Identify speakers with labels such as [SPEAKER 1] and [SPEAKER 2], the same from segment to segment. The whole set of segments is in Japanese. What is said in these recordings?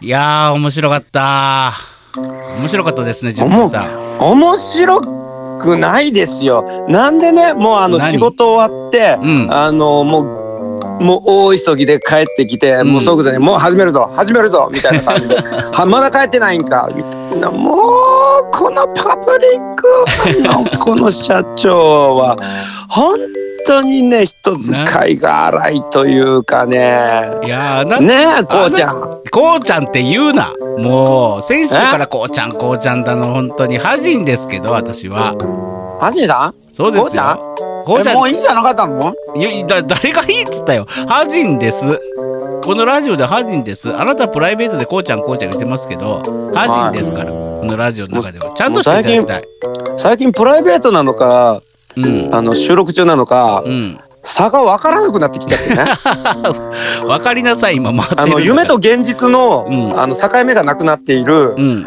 [SPEAKER 1] いやー、面白かった。面白かったですね、純平さん。
[SPEAKER 2] 面白くないですよ。なんでね、もうあの
[SPEAKER 1] 何？
[SPEAKER 2] 仕事終わって、
[SPEAKER 1] うん
[SPEAKER 2] あのもう。もう大急ぎで帰ってきて、
[SPEAKER 1] ん。
[SPEAKER 2] もう即座に「もう始めるぞ始めるぞ」みたいな感じで「はまだ帰ってないんか」みたいな。もうこのパブリックのこの社長は本当にね人使いが荒いというかね。
[SPEAKER 1] いや
[SPEAKER 2] ねえこうちゃん。
[SPEAKER 1] こうちゃんって言うな。もう、先週からこうちゃん、こうちゃんだの、本当に恥じんですけど、私は。
[SPEAKER 2] ハジンさん？
[SPEAKER 1] そうですよ。
[SPEAKER 2] こうちゃんもういいんじゃなかったの？
[SPEAKER 1] いやだ誰がいいっつったよ。ハジンです。このラジオでハジンです。あなたプライベートでこうちゃんこうちゃん言ってますけど、ハジンですから。このラジオの中では。ちゃんとしていただきたい。
[SPEAKER 2] 最近プライベートなのか
[SPEAKER 1] うん。
[SPEAKER 2] あの収録中なのか
[SPEAKER 1] うん。
[SPEAKER 2] 差が分からなくなってきちゃってね
[SPEAKER 1] わかりなさい、今
[SPEAKER 2] あの夢と現実の,、
[SPEAKER 1] うん
[SPEAKER 2] あの境目がなくなっている、
[SPEAKER 1] うん。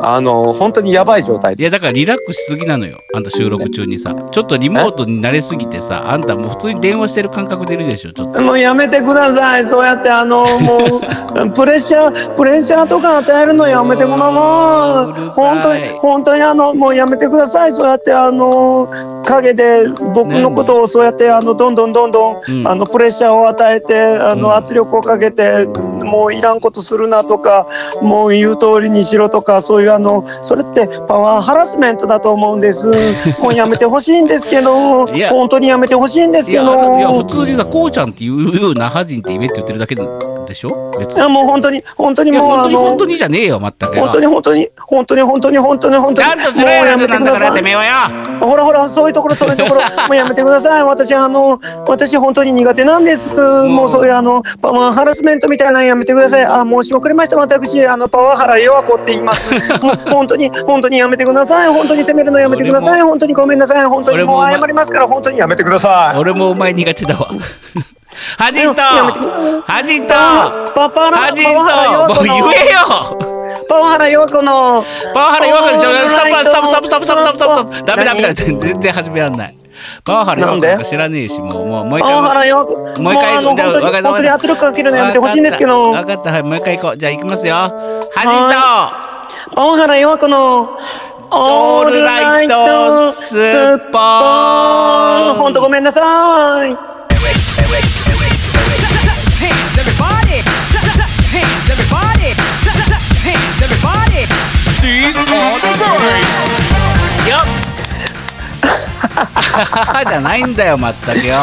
[SPEAKER 2] あの本当にやばい状態
[SPEAKER 1] いやだからリラックスしすぎなのよ。あんた収録中にさ。ちょっとリモートに慣れすぎてさあんたもう普通に電話してる感覚でいるでしょちょっと。
[SPEAKER 2] もうやめてください。そうやってあのもう プレッシャープレッシャーとか与えるのやめてください。本当に本当にあのもうやめてください。そうやってあの陰で僕のことをそうやってあのどんどんどんどん、
[SPEAKER 1] うん。
[SPEAKER 2] あのプレッシャーを与えてあの、
[SPEAKER 1] うん。
[SPEAKER 2] 圧力をかけてもういらんことするなとかもう言う通りにしろとかそういうあのそれってパワーハラスメントだと思うんです。もうやめてほしいんですけど。本当にやめてほしいんですけど。
[SPEAKER 1] いや普通にさこうちゃんっていうようなハジンって言えって言ってるだけでしょ？別に。
[SPEAKER 2] いやもう本当に本当にもうあの
[SPEAKER 1] 本当に本当にじゃねえよ全く。
[SPEAKER 2] 本当に本当に本当に本当に本当に本当に。もうやめてください。ほらほらそういうところそういうところ。もうやめてください。私あの私本当に苦手なんです。もうそういうあのパワーハラスメントみたいなのやめてください。あ申し遅れました。私あのパワハラ弱子って言います。もう本当に本当にやめてください。本当に責めるのやめてください。本当にごめんなさい。本当にもう謝りますから。本当にやめてください。
[SPEAKER 1] 俺もお前苦手だわ ハジンと
[SPEAKER 2] やめてください
[SPEAKER 1] ハジンと
[SPEAKER 2] パパラ
[SPEAKER 1] ハジン
[SPEAKER 2] パワハラ弱
[SPEAKER 1] ともう
[SPEAKER 2] 子の
[SPEAKER 1] 言えよ。
[SPEAKER 2] パワハラ弱子の。
[SPEAKER 1] パワハラ弱くちょストップストップストップストップストップダメダメダメ。
[SPEAKER 2] 何
[SPEAKER 1] 全然始めらんない。パワハラなんか知らねえしもうもうもう一
[SPEAKER 2] パワハ
[SPEAKER 1] 回
[SPEAKER 2] ラ弱子。
[SPEAKER 1] もう一回
[SPEAKER 2] もう本当に本当に圧力かけるのやめてほしいんですけど。
[SPEAKER 1] 分かった。はいもう一回行こう。じゃあ行きますよ。ハ
[SPEAKER 2] パワハラ弱子の。オールライトスッポー。ン本当ごめんなさい
[SPEAKER 1] じゃないんだよまったくよ。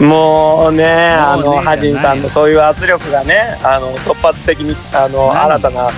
[SPEAKER 2] もうねあのハジンさんのそういう圧力がねあの突発的にあの
[SPEAKER 1] 何
[SPEAKER 2] 新たな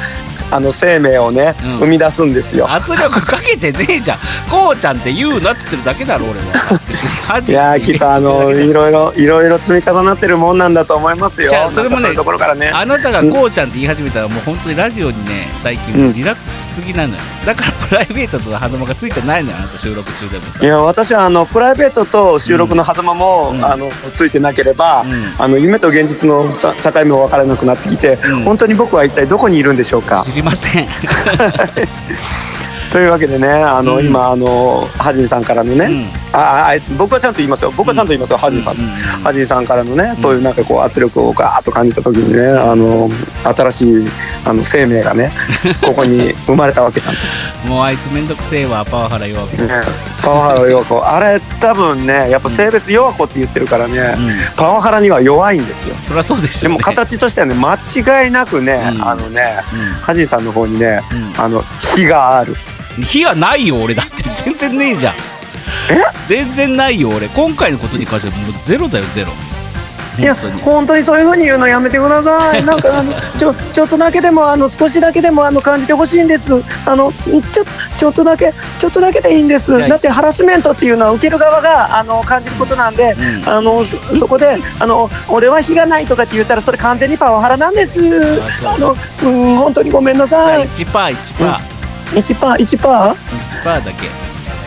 [SPEAKER 2] あの生命をね、
[SPEAKER 1] うん。
[SPEAKER 2] 生み出すんですよ。
[SPEAKER 1] 圧力かけてねえじゃん。こうちゃんって言うなっつってるだけだろ俺は。
[SPEAKER 2] いやーきっとあの いろいろいろいろ積み重なってるもんなんだと思いますよ。
[SPEAKER 1] それもね
[SPEAKER 2] ところからね。
[SPEAKER 1] あなたがこうちゃんって言い始めたらもう本当にラジオにね最近リラックスしすぎなのよ。だからプライベートとの狭間がついてないのよあなた収録中でもさ。
[SPEAKER 2] いや私はあのプライベートと収録の狭間も、
[SPEAKER 1] うん。
[SPEAKER 2] あのついてなければ、
[SPEAKER 1] うん。
[SPEAKER 2] あの夢と現実のさ境目も分からなくなってきて、
[SPEAKER 1] うん。
[SPEAKER 2] 本当に僕は一体どこにいるんでしょうか？
[SPEAKER 1] 知りません
[SPEAKER 2] というわけでねあの、
[SPEAKER 1] うん。
[SPEAKER 2] 今あのハジンさんからのね、
[SPEAKER 1] うん。
[SPEAKER 2] ああ僕はちゃんと言いますよ。僕はちゃんと言いますよ、ハジンさん。
[SPEAKER 1] うん。うんうん
[SPEAKER 2] ハジンさんからのね、そういうなんかこう圧力をガーッと感じた時にねあの新しいあの生命がね ここに生まれたわけなんです。
[SPEAKER 1] もうあいつめんどくせえわパワハラ弱く
[SPEAKER 2] ね。パワハラ弱子。あれ多分ねやっぱ性別弱子って言ってるからね、
[SPEAKER 1] うん。
[SPEAKER 2] パワハラには弱いんですよ。
[SPEAKER 1] そりゃそうでしょうね。
[SPEAKER 2] でも形としてはね間違いなくね、
[SPEAKER 1] うん。
[SPEAKER 2] あのね
[SPEAKER 1] う
[SPEAKER 2] ハジンさんの方にね
[SPEAKER 1] ん。
[SPEAKER 2] あの火がある。
[SPEAKER 1] うん火はないよ俺だって全然ねえじゃん全然ないよ俺今回のことに関してはもうゼロだよゼロ
[SPEAKER 2] いや
[SPEAKER 1] 本当に
[SPEAKER 2] そういう風に言うのやめてください。なんかあのちょちょっとだけでもあの少しだけでもあの感じてほしいんです。あのちょちょっとだけちょっとだけでいいんです。だってハラスメントっていうのは受ける側があの感じることなんで、
[SPEAKER 1] うん
[SPEAKER 2] あのそそこであの俺は火がないとかって言ったらそれ完全にパワハラなんです。
[SPEAKER 1] あ
[SPEAKER 2] あのうん本当にごめんなさい。
[SPEAKER 1] 1パー1パー
[SPEAKER 2] 1パー1パー
[SPEAKER 1] ？1パーだけ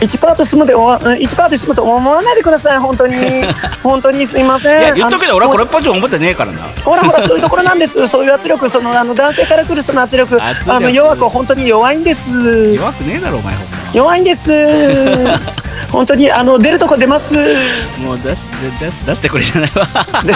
[SPEAKER 2] 1パーと済むで終わ1パーで済むと思わないでください本当に 本当にすいません。
[SPEAKER 1] いや言っとくけど俺はこれっぽっちも思ってねえからな
[SPEAKER 2] ほらほらそういうところなんです。そういう圧力、そのあの男性から来るその圧力、
[SPEAKER 1] 圧力
[SPEAKER 2] あの弱く本当に弱いんです。
[SPEAKER 1] 弱くねえだろお前ほんま
[SPEAKER 2] 弱いんです。本当にあの出るとこ出ます？
[SPEAKER 1] もう出し出し出してくれじゃないわ。
[SPEAKER 2] で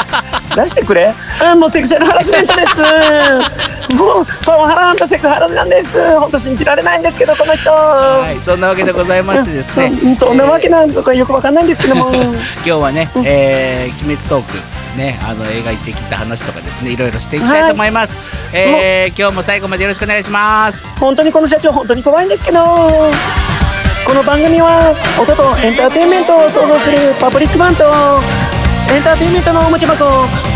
[SPEAKER 2] 出してくれ？あもうセクシャルハラスメントです。もうパワハラなんてセクハラなんです。本当信じられないんですけどこの人、
[SPEAKER 1] はいそんなわけでございましてですね。
[SPEAKER 2] うんそんなわけなんとかよくわかんないんですけども。
[SPEAKER 1] 今日はね、えー、鬼滅トークね、あの描いてきた話とかですね、いろいろしていきたいと思います。えー今日も最後までよろしくお願いします。
[SPEAKER 2] 本当にこの社長本当に怖いんですけどこの番組は音とエンターテインメントを創造するパブリックバンドエンターテインメントのおもちゃ箱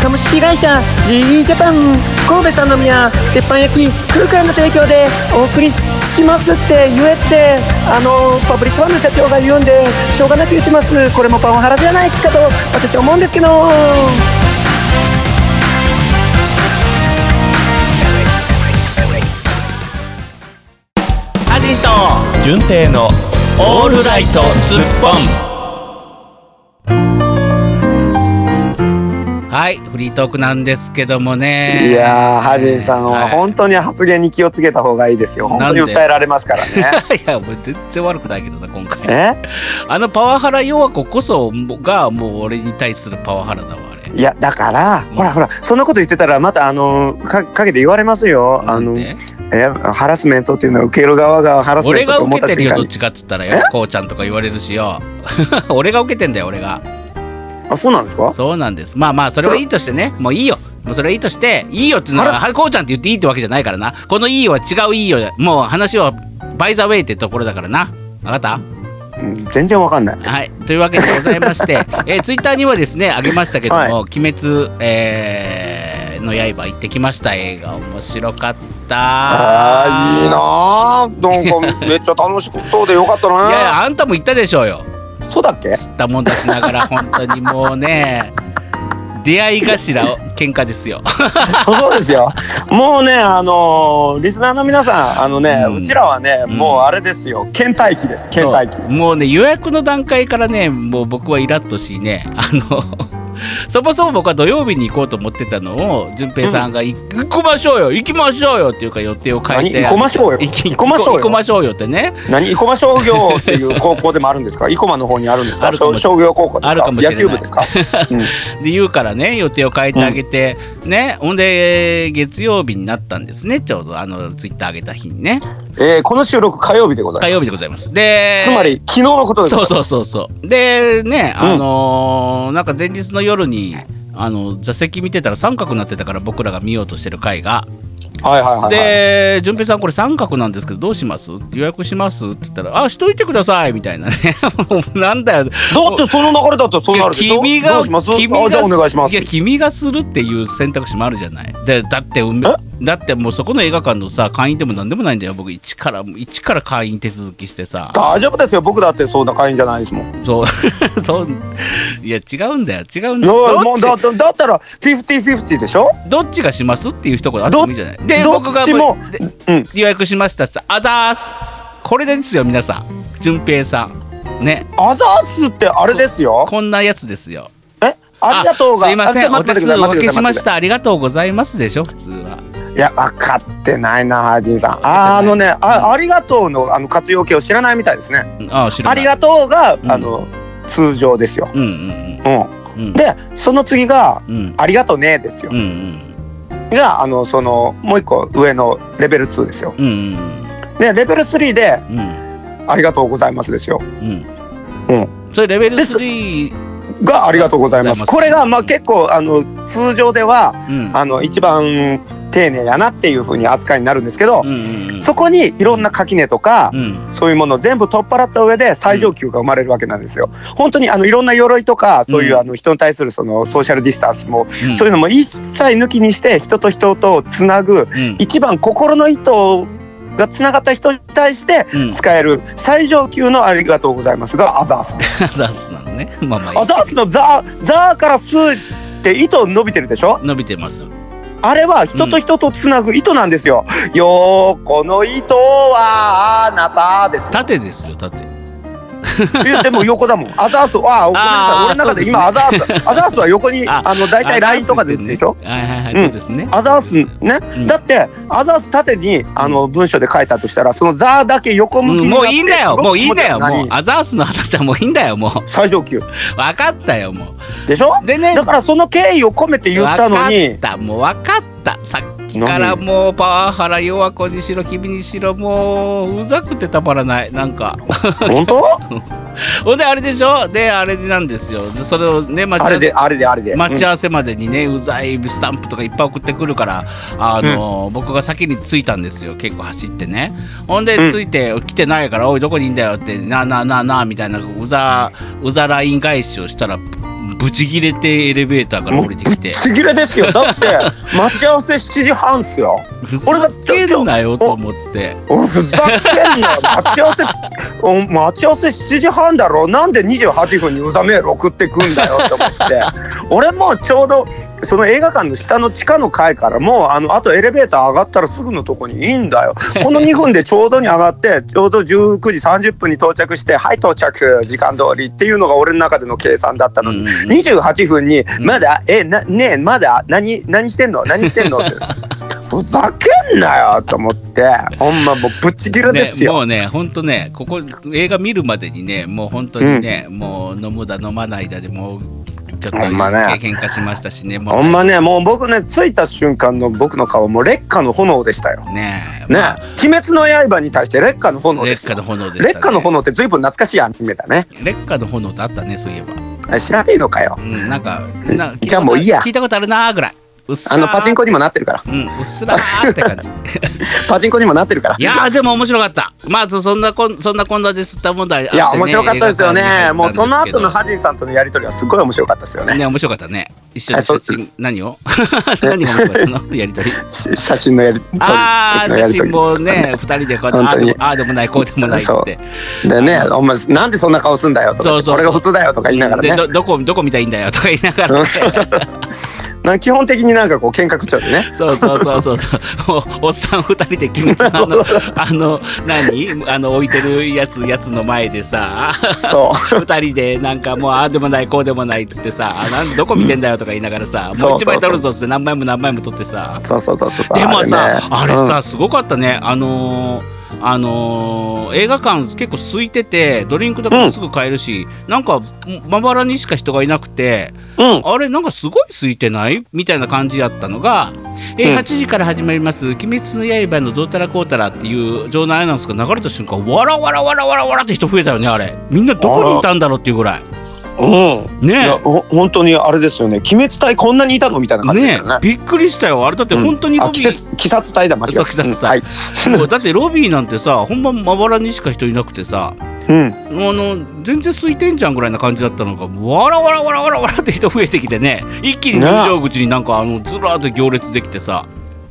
[SPEAKER 2] 株式会社 GE ジャパン神戸三宮鉄板焼き空間の提供でお送りしますって言えってあのパブリックバンドの社長が言うんでしょうがなく言ってます。これもパワハラじゃないかと私は思うんですけど。
[SPEAKER 1] アジト
[SPEAKER 3] 純正の
[SPEAKER 1] オールライトスッポンはい、フリートークなんですけどもね。
[SPEAKER 2] いやーハジンさんは
[SPEAKER 1] はい
[SPEAKER 2] 本当に発言に気をつけた方がいいですよ本当に訴えられますからね
[SPEAKER 1] いや、もう全然悪くないけどな、今回。
[SPEAKER 2] え？
[SPEAKER 1] あのパワハラ弱子こそがもう俺に対するパワハラだわ。
[SPEAKER 2] いやだからほらほらそんなこと言ってたらまたあのかかけて言われますよあのえハラスメントっていうのは受ける側がハラスメ
[SPEAKER 1] 俺が
[SPEAKER 2] ントと思った
[SPEAKER 1] 受けてるよ、
[SPEAKER 2] 瞬間に
[SPEAKER 1] どっちかっつったらよ、こうちゃんとか言われるしよ。俺が受けてんだよ、俺が。
[SPEAKER 2] あそうなんですか？
[SPEAKER 1] そうなんです。まあまあ、それはいいとしてね、もういいよ。もうそれはいいとして、いいよっていうのは、こうちゃんって言っていいってわけじゃないからな。このいいよは違ういいよでもう話はバイザウェイってところだからな。わかった？
[SPEAKER 2] うん全然わかんない
[SPEAKER 1] はい。というわけでございまして、えー、ツイッターにはですね、あげましたけども、
[SPEAKER 2] はい
[SPEAKER 1] 鬼滅、えーの刃行ってきました。映画面白かった。
[SPEAKER 2] あーいいなーなんかめっちゃ楽し そうでよかったない
[SPEAKER 1] やいや、あんたも言ったでしょうよ。
[SPEAKER 2] そうだっけ？
[SPEAKER 1] 吸ったもんだしながら、本当にもうね、出会い頭喧嘩ですよ。
[SPEAKER 2] そうですよ。もうねあのーリスナーの皆さんあのね、
[SPEAKER 1] う
[SPEAKER 2] うんちらはね、
[SPEAKER 1] うん。
[SPEAKER 2] もうあれですよ。倦怠期です倦怠期。
[SPEAKER 1] もうね予約の段階からねもう僕はイラッとしねあのそもそも僕は土曜日に行こうと思ってたのを順平さんが、行きましょうよ行きましょうよっていうか予定を変えて
[SPEAKER 2] 何行こましょうよ。
[SPEAKER 1] 行
[SPEAKER 2] こましょうよ。
[SPEAKER 1] 行こましょうよってね。
[SPEAKER 2] 何？生駒商業っていう高校でもあるんですか生駒の方にあるんですか
[SPEAKER 1] あるかもし
[SPEAKER 2] 商業高校ですか
[SPEAKER 1] あるかもしれない
[SPEAKER 2] 野球部ですか、うん
[SPEAKER 1] で言うからね予定を変えてあげて、ねほんで月曜日になったんですねちょうどあのツイッター上げた日にね
[SPEAKER 2] えーこの収録火曜日でございます。
[SPEAKER 1] 火曜日でございます。で
[SPEAKER 2] つまり昨日のことです。
[SPEAKER 1] そうそうそうそう。でねあのーなんか前日の夜にあの座席見てたら三角になってたから僕らが見ようとしてる回が。
[SPEAKER 2] はいはいはい、はい、
[SPEAKER 1] で順平さんこれ三角なんですけどどうします？予約します？って言ったらあしといてください。みたいなね。なんだよ。
[SPEAKER 2] だってその流れだとそうなるでしょ？
[SPEAKER 1] 君が
[SPEAKER 2] どうします？
[SPEAKER 1] 君が
[SPEAKER 2] あじゃあお願いします。
[SPEAKER 1] いや君がするっていう選択肢もあるじゃない。でだってうんだってもうそこの映画館のさ会員でもなんでもないんだよ僕。一から一から会員手続きしてさ。
[SPEAKER 2] 大丈夫ですよ僕だってそんな会員じゃないですもん。い
[SPEAKER 1] そう。そう。いや違うんだよ違うんだ
[SPEAKER 2] や
[SPEAKER 1] よ
[SPEAKER 2] もうだだだったら50-50でしょ？
[SPEAKER 1] どっちがしますっていう一言あってもいいじゃない？で
[SPEAKER 2] ど
[SPEAKER 1] 僕
[SPEAKER 2] も
[SPEAKER 1] で
[SPEAKER 2] うん。
[SPEAKER 1] 予約しましたってあざーすこれですよ皆さん。順平さん。ね。
[SPEAKER 2] アザースってあれですよ。
[SPEAKER 1] こんなやつですよ。
[SPEAKER 2] え？ありがとうが。
[SPEAKER 1] あすいません。お手数お分けしました。ありがとうございますでしょ普通はい
[SPEAKER 2] や分かってないなハジンさん。ああのねあありがとうのあの活用形を知らないみたいですね。
[SPEAKER 1] うん。あ
[SPEAKER 2] ありがとうが、
[SPEAKER 1] うん。
[SPEAKER 2] あの通常ですよ、
[SPEAKER 1] うんうん
[SPEAKER 2] うん、
[SPEAKER 1] うん。うん。
[SPEAKER 2] でその次が
[SPEAKER 1] うん。
[SPEAKER 2] ありがとうねですよ。
[SPEAKER 1] うんうん。
[SPEAKER 2] があのそのもう一個上のレベル2ですよ。
[SPEAKER 1] うんうん。
[SPEAKER 2] でレベル3で
[SPEAKER 1] うん。
[SPEAKER 2] ありがとうございますですよ。
[SPEAKER 1] うん。
[SPEAKER 2] うん。
[SPEAKER 1] それレベル
[SPEAKER 2] です。
[SPEAKER 1] 3
[SPEAKER 2] がありがとうございます。これがまあ結構あの通常では
[SPEAKER 1] うん。
[SPEAKER 2] あの一番丁寧やなっていう風に扱いになるんですけど、
[SPEAKER 1] うんうんうん。
[SPEAKER 2] そこにいろんな垣根とか、
[SPEAKER 1] うん。
[SPEAKER 2] そういうものを全部取っ払った上で最上級が生まれるわけなんですよ。本当にあのいろんな鎧とかそういう
[SPEAKER 1] うん。
[SPEAKER 2] あの人に対するそのソーシャルディスタンスも、
[SPEAKER 1] うん。
[SPEAKER 2] そういうのも一切抜きにして人と人とをつなぐ
[SPEAKER 1] うん。
[SPEAKER 2] 一番心の糸がつながった人に対して
[SPEAKER 1] うん。
[SPEAKER 2] 使える最上級のありがとうございますがアザース。
[SPEAKER 1] アザースなのね。まあまあいい。
[SPEAKER 2] アザースのザーザーからスーって糸伸びてるでしょ？
[SPEAKER 1] 伸びてます
[SPEAKER 2] あれは人と人とつなぐ糸なんですよ。よーこの糸はあなたです。
[SPEAKER 1] 縦ですよ縦
[SPEAKER 2] いやでも横だもん。アザースあごめんなさい。俺の中で今アザースアザースは横に
[SPEAKER 1] あ
[SPEAKER 2] あの大体ラインとかですでしょ？
[SPEAKER 1] はいはいはい、
[SPEAKER 2] うん。
[SPEAKER 1] そうですね。
[SPEAKER 2] アザースね、
[SPEAKER 1] うん。
[SPEAKER 2] だってアザース縦にあの文章で書いたとしたらそのザーだけ横向きになって
[SPEAKER 1] もういいんだよ、もういいんだよ、もうアザースの話はもういいんだよ、もう。
[SPEAKER 2] 最上級。
[SPEAKER 1] 分かったよ、も
[SPEAKER 2] でしょ？
[SPEAKER 1] う。でね、
[SPEAKER 2] だからその敬意を込めて言ったのに。
[SPEAKER 1] 分かった、もう分かった、さっきからもうパワハラ、弱子にしろ、君にしろ、もううざくてたまらない、なんか。
[SPEAKER 2] 本当？
[SPEAKER 1] ほんで、あれでしょ、で、あれなんですよ、でそれをね、待ち合わせ
[SPEAKER 2] あれであれであれで。
[SPEAKER 1] 待ち合わせまでにね、うざいスタンプとかいっぱい送ってくるから、あの僕が先に着いたんですよ、結構走ってね。ほんで、
[SPEAKER 2] うん。
[SPEAKER 1] 着いて、来てないから、おい、どこにいんだよって、なあなあなあなあみたいな、うざ、うざライン返しをしたら、ブチギレてエレベーターから降りてきて、
[SPEAKER 2] ちぎれですよ。だって 待ち合わせ7時半っすよ。
[SPEAKER 1] ふざけんなよと思って。
[SPEAKER 2] おふざけんなよ。待ち合わせお待ち合わせ7時半だろ。なんで28分にうざメール送ってくんだよって思って。俺もちょうどその映画館の下の地下の階からもうあのあとエレベーター上がったらすぐのとこにいいんだよ。この2分でちょうどに上がってちょうど19時30分に到着してはい到着。時間通りっていうのが俺の中での計算だったのに、
[SPEAKER 1] うん
[SPEAKER 2] 28分に
[SPEAKER 1] うん。
[SPEAKER 2] まだ、えなねえまだ何何してんの？何してんの？って。ふざけんなよと思って。ほんまもうぶっちぎれ
[SPEAKER 1] ね
[SPEAKER 2] ですよ、
[SPEAKER 1] もうね、本当ね、ここ映画見るまでにね、もう本当にね、もう飲むだ飲まないだでもうちょっと
[SPEAKER 2] ほんまね
[SPEAKER 1] 喧嘩しましたしね、もう
[SPEAKER 2] ほんまね。もう僕ね着いた瞬間の僕の顔も劣化の炎でしたよ。
[SPEAKER 1] ね
[SPEAKER 2] ね、
[SPEAKER 1] まあ。
[SPEAKER 2] 鬼滅の刃に対して劣化の炎ですよ。
[SPEAKER 1] 劣化の炎でね。
[SPEAKER 2] 劣化の炎って随分懐かしいアニメだね。
[SPEAKER 1] 劣化の炎ってあったね、そういえば。
[SPEAKER 2] あ知らねえのかよ。
[SPEAKER 1] うん、なんか、な
[SPEAKER 2] じゃあもういいや。
[SPEAKER 1] 聞いたことあるなーぐらい。
[SPEAKER 2] あのパチンコにもなってるから。
[SPEAKER 1] うん、うっすらーって感じ。
[SPEAKER 2] パチンコにもなってるから。
[SPEAKER 1] いやーでも面白かった。まずそんなこんそんなこんなで吸った問題ね。
[SPEAKER 2] いや面白かったですよね。もうその後の
[SPEAKER 1] は
[SPEAKER 2] ハジンさんとのやり取りはすごい面白かったですよね。
[SPEAKER 1] ね面白かったね。一緒に写真何を 何が面白かったのやりとり？
[SPEAKER 2] し写真のやり取り
[SPEAKER 1] ああ写真もね二人でこうああーでもないこうでもないって。
[SPEAKER 2] でね、お前なんでそんな顔すんだよとか
[SPEAKER 1] そうそう
[SPEAKER 2] これが普通だよとか言いながらね。
[SPEAKER 1] でどどこどこ見たらいいんだよとか言いながら、ね。
[SPEAKER 2] な基本的になんかこう喧嘩口調でね。
[SPEAKER 1] そうそうそうそうそう。おおっさん二人で君のあの あの何？あの置いてるやつやつの前でさ。
[SPEAKER 2] そう。
[SPEAKER 1] 二人でなんかもうああでもないこうでもないっつってさ。あなんどこ見てんだよとか言いながらさ、
[SPEAKER 2] そうそうそう。
[SPEAKER 1] もう一枚撮るぞっつって何枚も何枚も撮ってさ。
[SPEAKER 2] そうそうそうそう。
[SPEAKER 1] でもさあれ,、
[SPEAKER 2] ね。
[SPEAKER 1] さ、すごかったね。あのーあのー映画館結構空いててドリンクとかもすぐ買えるし、なんかまばらにしか人がいなくて
[SPEAKER 2] うん、うん
[SPEAKER 1] あれなんかすごい空いてない？みたいな感じやったのが、えー
[SPEAKER 2] うん
[SPEAKER 1] 8時から始まります「鬼滅の刃」のどうたらこうたらっていう場内アナウンスが流れた瞬間わらわらわらわらわらって人増えたよねあれ。みんなどこにいたんだろうっていうぐらい
[SPEAKER 2] うん、い
[SPEAKER 1] ね
[SPEAKER 2] 本当にあれですよね。鬼滅隊こんなにいたのみたいな感じです
[SPEAKER 1] ね。
[SPEAKER 2] よね
[SPEAKER 1] びっくりしたよ。あれだって本当に
[SPEAKER 2] あ
[SPEAKER 1] ロビー、
[SPEAKER 2] 鬼殺鬼殺隊だ間違えた
[SPEAKER 1] そう鬼殺隊。
[SPEAKER 2] はい。
[SPEAKER 1] だってロビーなんてさ本番まばらにしか人いなくてさ
[SPEAKER 2] うん。
[SPEAKER 1] あの全然空いてんじゃんぐらいな感じだったのがわらわらわらわらわらって人増えてきてね。一気に入場口になんかあのずらーっと行列できてさ。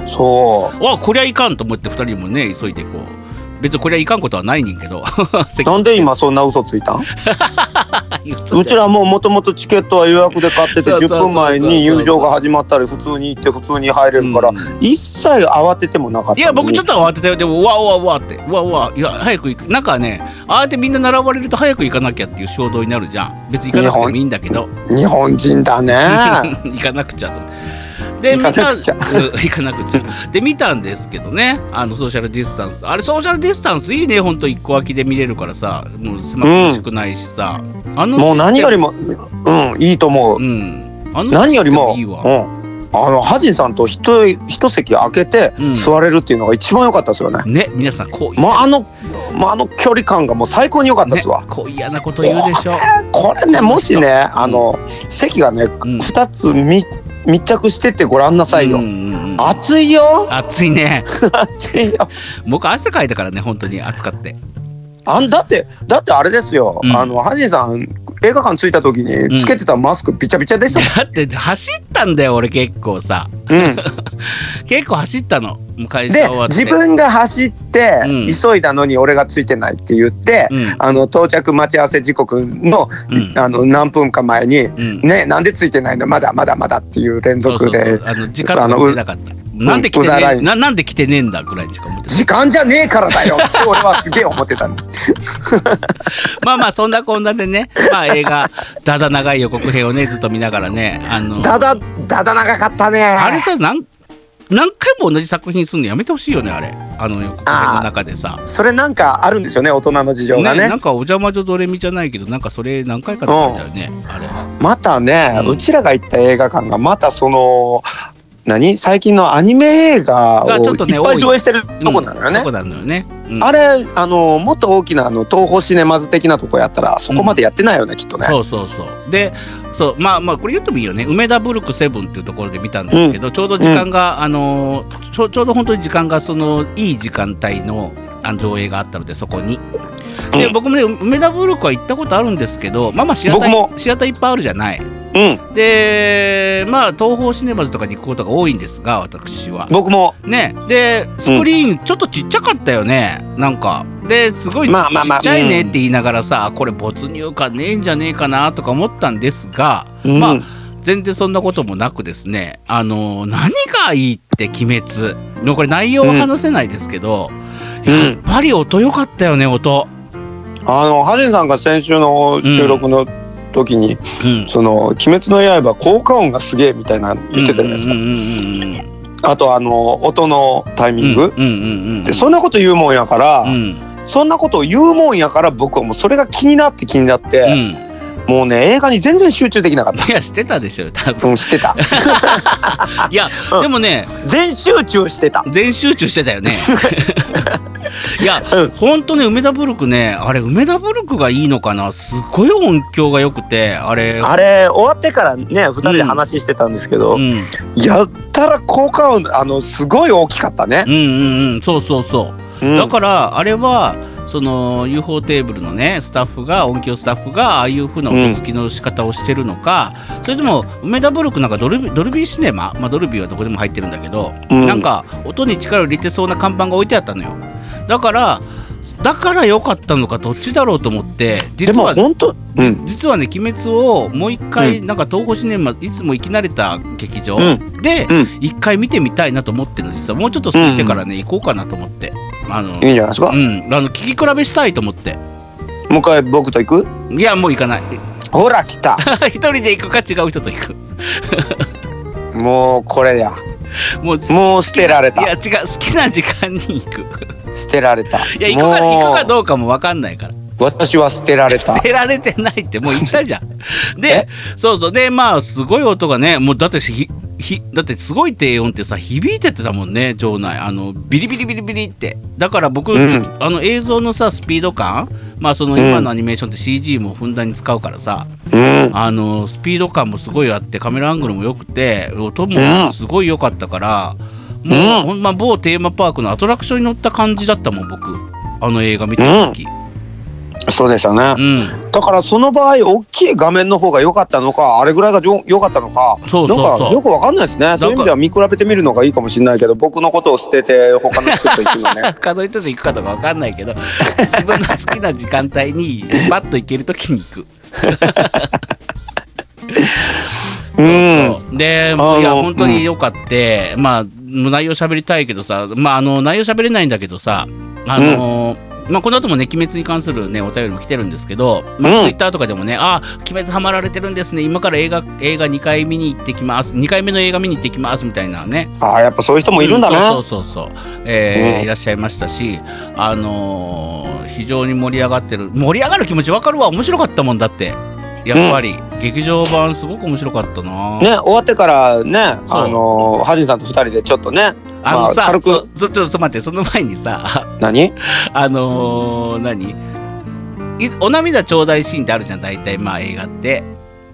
[SPEAKER 2] そう。
[SPEAKER 1] わこりゃいかんと思って2人もね急いでこう。別にこりゃいかんことはないねんけど。
[SPEAKER 2] なんで今そんな嘘ついたん？うち
[SPEAKER 1] ら
[SPEAKER 2] らももともとチケットは予約で買ってて10
[SPEAKER 1] そうそうそうそう。
[SPEAKER 2] 分前に入場が始まったり普通に行って普通に入れるから、一切慌ててもなかった
[SPEAKER 1] いや僕ちょっ
[SPEAKER 2] と
[SPEAKER 1] と慌てたよでもうわうわうわってうわうわいや早く行く。なんかねああやってみんな並ばれると早く行かなきゃっていう衝動になるじゃん。別に行かなくてもいいんだけど。
[SPEAKER 2] 日本人だね。
[SPEAKER 1] 行かなくちゃと。で
[SPEAKER 2] 行かなくちゃ。
[SPEAKER 1] 見たうん行かなくちゃ。で見たんですけどね。あのソーシャルディスタンス。あれソーシャルディスタンスいいね。ほんと一個空きで見れるからさ。もう狭苦しくないしさ、あの
[SPEAKER 2] もう何より
[SPEAKER 1] も
[SPEAKER 2] もうんいいと思う、
[SPEAKER 1] うん。あの
[SPEAKER 2] 何よりも
[SPEAKER 1] いいわ、
[SPEAKER 2] うん、あのハジンさんと一一席空けて
[SPEAKER 1] うん。
[SPEAKER 2] 座れるっていうのが一番良かったですよね、
[SPEAKER 1] ね皆さんこう
[SPEAKER 2] もうあの、まあ、あの距離感がもう最高に良かったですわ、
[SPEAKER 1] ね、こう嫌なこと言うでしょ。
[SPEAKER 2] これねもしねあの席がね
[SPEAKER 1] うん。
[SPEAKER 2] 2つみ密着してってごらんなさいよ、暑いよ。
[SPEAKER 1] 暑いね。
[SPEAKER 2] 暑いよ。
[SPEAKER 1] 僕汗かいたからね本当に暑かって
[SPEAKER 2] あんだってだってあれですよ、
[SPEAKER 1] うん。
[SPEAKER 2] あのハジンさん映画館着いた時につけてたマスクびちゃびちゃでした
[SPEAKER 1] だって走ったんだよ俺結構さ。
[SPEAKER 2] うん。
[SPEAKER 1] 結構走ったの。もう会社
[SPEAKER 2] で
[SPEAKER 1] 終わって。
[SPEAKER 2] 自分が走って、
[SPEAKER 1] うん。
[SPEAKER 2] 急いだのに俺がついてないって言って、
[SPEAKER 1] うん。
[SPEAKER 2] あの到着待ち合わせ時刻の,、
[SPEAKER 1] うん。
[SPEAKER 2] あの何分か前に
[SPEAKER 1] うん「
[SPEAKER 2] ねなんでついてないの？まだまだまだ」っていう連
[SPEAKER 1] そうそうそ
[SPEAKER 2] 続で
[SPEAKER 1] う。あの時間とか見てなかったなんで来て
[SPEAKER 2] うざらい。
[SPEAKER 1] ねななんで来てねえんだぐらいにしか思って
[SPEAKER 2] 時間じゃねえからだよ。っ て俺はすげえ思ってた
[SPEAKER 1] まあまあそんなこんなでね、まあ、映画だだ長い予告編をねずっと見ながらねあの
[SPEAKER 2] だだだだ長かったね。
[SPEAKER 1] あれさなん何回も同じ作品するのやめてほしいよねあれ。あの予告編の中でさ。
[SPEAKER 2] それなんかあるんですよね大人の事情がね。
[SPEAKER 1] なんかお邪魔女ドレミじゃないけどなんかそれ何回かだったよね、あれ。
[SPEAKER 2] またね、
[SPEAKER 1] う
[SPEAKER 2] うんちらが行った映画館がまたその何？最近のアニメ映画を
[SPEAKER 1] がちょっとね
[SPEAKER 2] いっぱい上映してるとこなのよね。
[SPEAKER 1] とこ。なのよね、うん。
[SPEAKER 2] あれあのもっと大きなあの東宝シネマズ的なとこやったらそこまでやってないよね、きっとね。
[SPEAKER 1] そうそうそう。でそうまあまあこれ言ってもいいよね。梅田ブルクセブンっていうところで見たんですけど、ちょうど時間が、あのちょちょうど本当に時間がそのいい時間帯の上映があったのでそこに。で、
[SPEAKER 2] うん。
[SPEAKER 1] 僕もね梅田ブルクは行ったことあるんですけどまあまあシアターシアターいっぱいあるじゃない。
[SPEAKER 2] うん。
[SPEAKER 1] でまあ東宝シネマズとかに行くことが多いんですが私は。
[SPEAKER 2] 僕も。
[SPEAKER 1] ね。でスクリーンちょっとちっちゃかったよね、なんか。ですごいち,、っちゃいねって言いながらさ、これ没入感ねえんじゃねえかなとか思ったんですが、
[SPEAKER 2] うん。
[SPEAKER 1] まあ全然そんなこともなくですね。あの何がいいって鬼滅のこれ内容は話せないですけど、
[SPEAKER 2] うん。
[SPEAKER 1] やっぱり音良かったよね音。
[SPEAKER 2] あのハジンさんが先週の収録の時に、
[SPEAKER 1] うん。
[SPEAKER 2] その「鬼滅の刃」効果音がすげえみたいな言ってたじゃないですか、あとあの音のタイミング、そんなこと言うもんやから、
[SPEAKER 1] うん。
[SPEAKER 2] そんなことを言うもんやから僕はもうそれが気になって気になって、
[SPEAKER 1] うん。
[SPEAKER 2] もうね映画に全然集中できなかった。
[SPEAKER 1] いやしてたでしょ多分。
[SPEAKER 2] うん、してた。
[SPEAKER 1] いや、
[SPEAKER 2] うん。
[SPEAKER 1] でもね
[SPEAKER 2] 全集中してた。
[SPEAKER 1] 全集中してたよね いや、
[SPEAKER 2] うん。
[SPEAKER 1] ほんとね梅田ブルクねあれ梅田ブルクがいいのかな？すごい音響が良くてあれ。
[SPEAKER 2] あれ終わってからね2人で話してたんですけど、
[SPEAKER 1] うん、
[SPEAKER 2] やったら効果音あのすごい大きかったね。
[SPEAKER 1] うん、うんうん。そうそうそう。
[SPEAKER 2] うん。
[SPEAKER 1] だからあれはその UFO テーブルのねスタッフが音響スタッフがああいう風な音付きの仕方をしてるのか、それとも梅田ブルクなんかドルビドルビーシネマ、まあ、ドルビーはどこでも入ってるんだけど、
[SPEAKER 2] うん。
[SPEAKER 1] なんか音に力を入れてそうな看板が置いてあったのよだからだから良かったのかどっちだろうと思って
[SPEAKER 2] で
[SPEAKER 1] 実は
[SPEAKER 2] も本当うん。
[SPEAKER 1] 実はね「鬼滅」をもう一回、なんか東宝シネマいつも行き慣れた劇場、
[SPEAKER 2] うん。
[SPEAKER 1] で
[SPEAKER 2] うん。
[SPEAKER 1] 一回見てみたいなと思ってるの。実はもうちょっと過ぎてからね、行こうかなと思って。あの
[SPEAKER 2] いいんじゃないですか、
[SPEAKER 1] うん、あの聞き比べしたいと思って。
[SPEAKER 2] もう一回僕と行く？
[SPEAKER 1] いやもう行かない。
[SPEAKER 2] ほら来た。
[SPEAKER 1] 一人で行くか違う人と行く。
[SPEAKER 2] もうこれや
[SPEAKER 1] もう
[SPEAKER 2] もう捨てられた。
[SPEAKER 1] いや違う好きな時間に行く。
[SPEAKER 2] 捨てられた。
[SPEAKER 1] いや行くか行くかどうかも分かんないから
[SPEAKER 2] 私は捨てられた。
[SPEAKER 1] 捨てられてないってもう言ったじゃん。でそうそう。でまあすごい音がねもうだってひひだってすごい低音ってさ響いててたもんね場内。あのビリビリビリビリって。だから僕、
[SPEAKER 2] うん。
[SPEAKER 1] あの映像のさスピード感まあその
[SPEAKER 2] うん。
[SPEAKER 1] 今のアニメーションって CG もふんだんに使うからさ、
[SPEAKER 2] うん。
[SPEAKER 1] あのスピード感もすごいあってカメラアングルも良くて音
[SPEAKER 2] う
[SPEAKER 1] も
[SPEAKER 2] ん。
[SPEAKER 1] すごい良かったから、もう、
[SPEAKER 2] うん。
[SPEAKER 1] ほんま某テーマパークのアトラクションに乗った感じだったもん僕。あの映画見た時、
[SPEAKER 2] そうでしたね、
[SPEAKER 1] うん。
[SPEAKER 2] だからその場合大きい画面の方が良かったのかあれぐらいがよ良かったのか
[SPEAKER 1] そうそうそう。
[SPEAKER 2] なんかよくわかんないですね。そういう意味では見比べてみるのがいいかもしれないけど僕のことを捨てて他の人と行くのね。
[SPEAKER 1] 数えてて行くかとか分かんないけど 自分の好きな時間帯にパッと行ける時に行く。
[SPEAKER 2] うん。
[SPEAKER 1] そうでいや本当に良かって、まあ内容喋りたいけどさまああの内容喋れないんだけどさあの、まあ、この後もね、鬼滅に関するね、お便りも来てるんですけど、まあ、
[SPEAKER 2] うん。
[SPEAKER 1] ツイッターとかでもね、あ、鬼滅ハマられてるんですね、今から映画、映画2回見に行ってきます、2回目の映画見に行ってきますみたいなね、
[SPEAKER 2] ああやっぱそういう人もいるんだね、
[SPEAKER 1] そうそうそうそう、えー
[SPEAKER 2] うん。
[SPEAKER 1] いらっしゃいましたし、あのー非常に盛り上がってる。盛り上がる気持ちわかるわ。面白かったもんだってやっぱり、劇場版すごく面白かったな、
[SPEAKER 2] ね終わってからねあのハジンさんと二人でちょっとね
[SPEAKER 1] あのさ、
[SPEAKER 2] まあ軽く
[SPEAKER 1] ちょっと待ってその前にさ
[SPEAKER 2] 何？
[SPEAKER 1] あのー何？いお涙ちょうだいシーンってあるじゃん大体まあ映画って、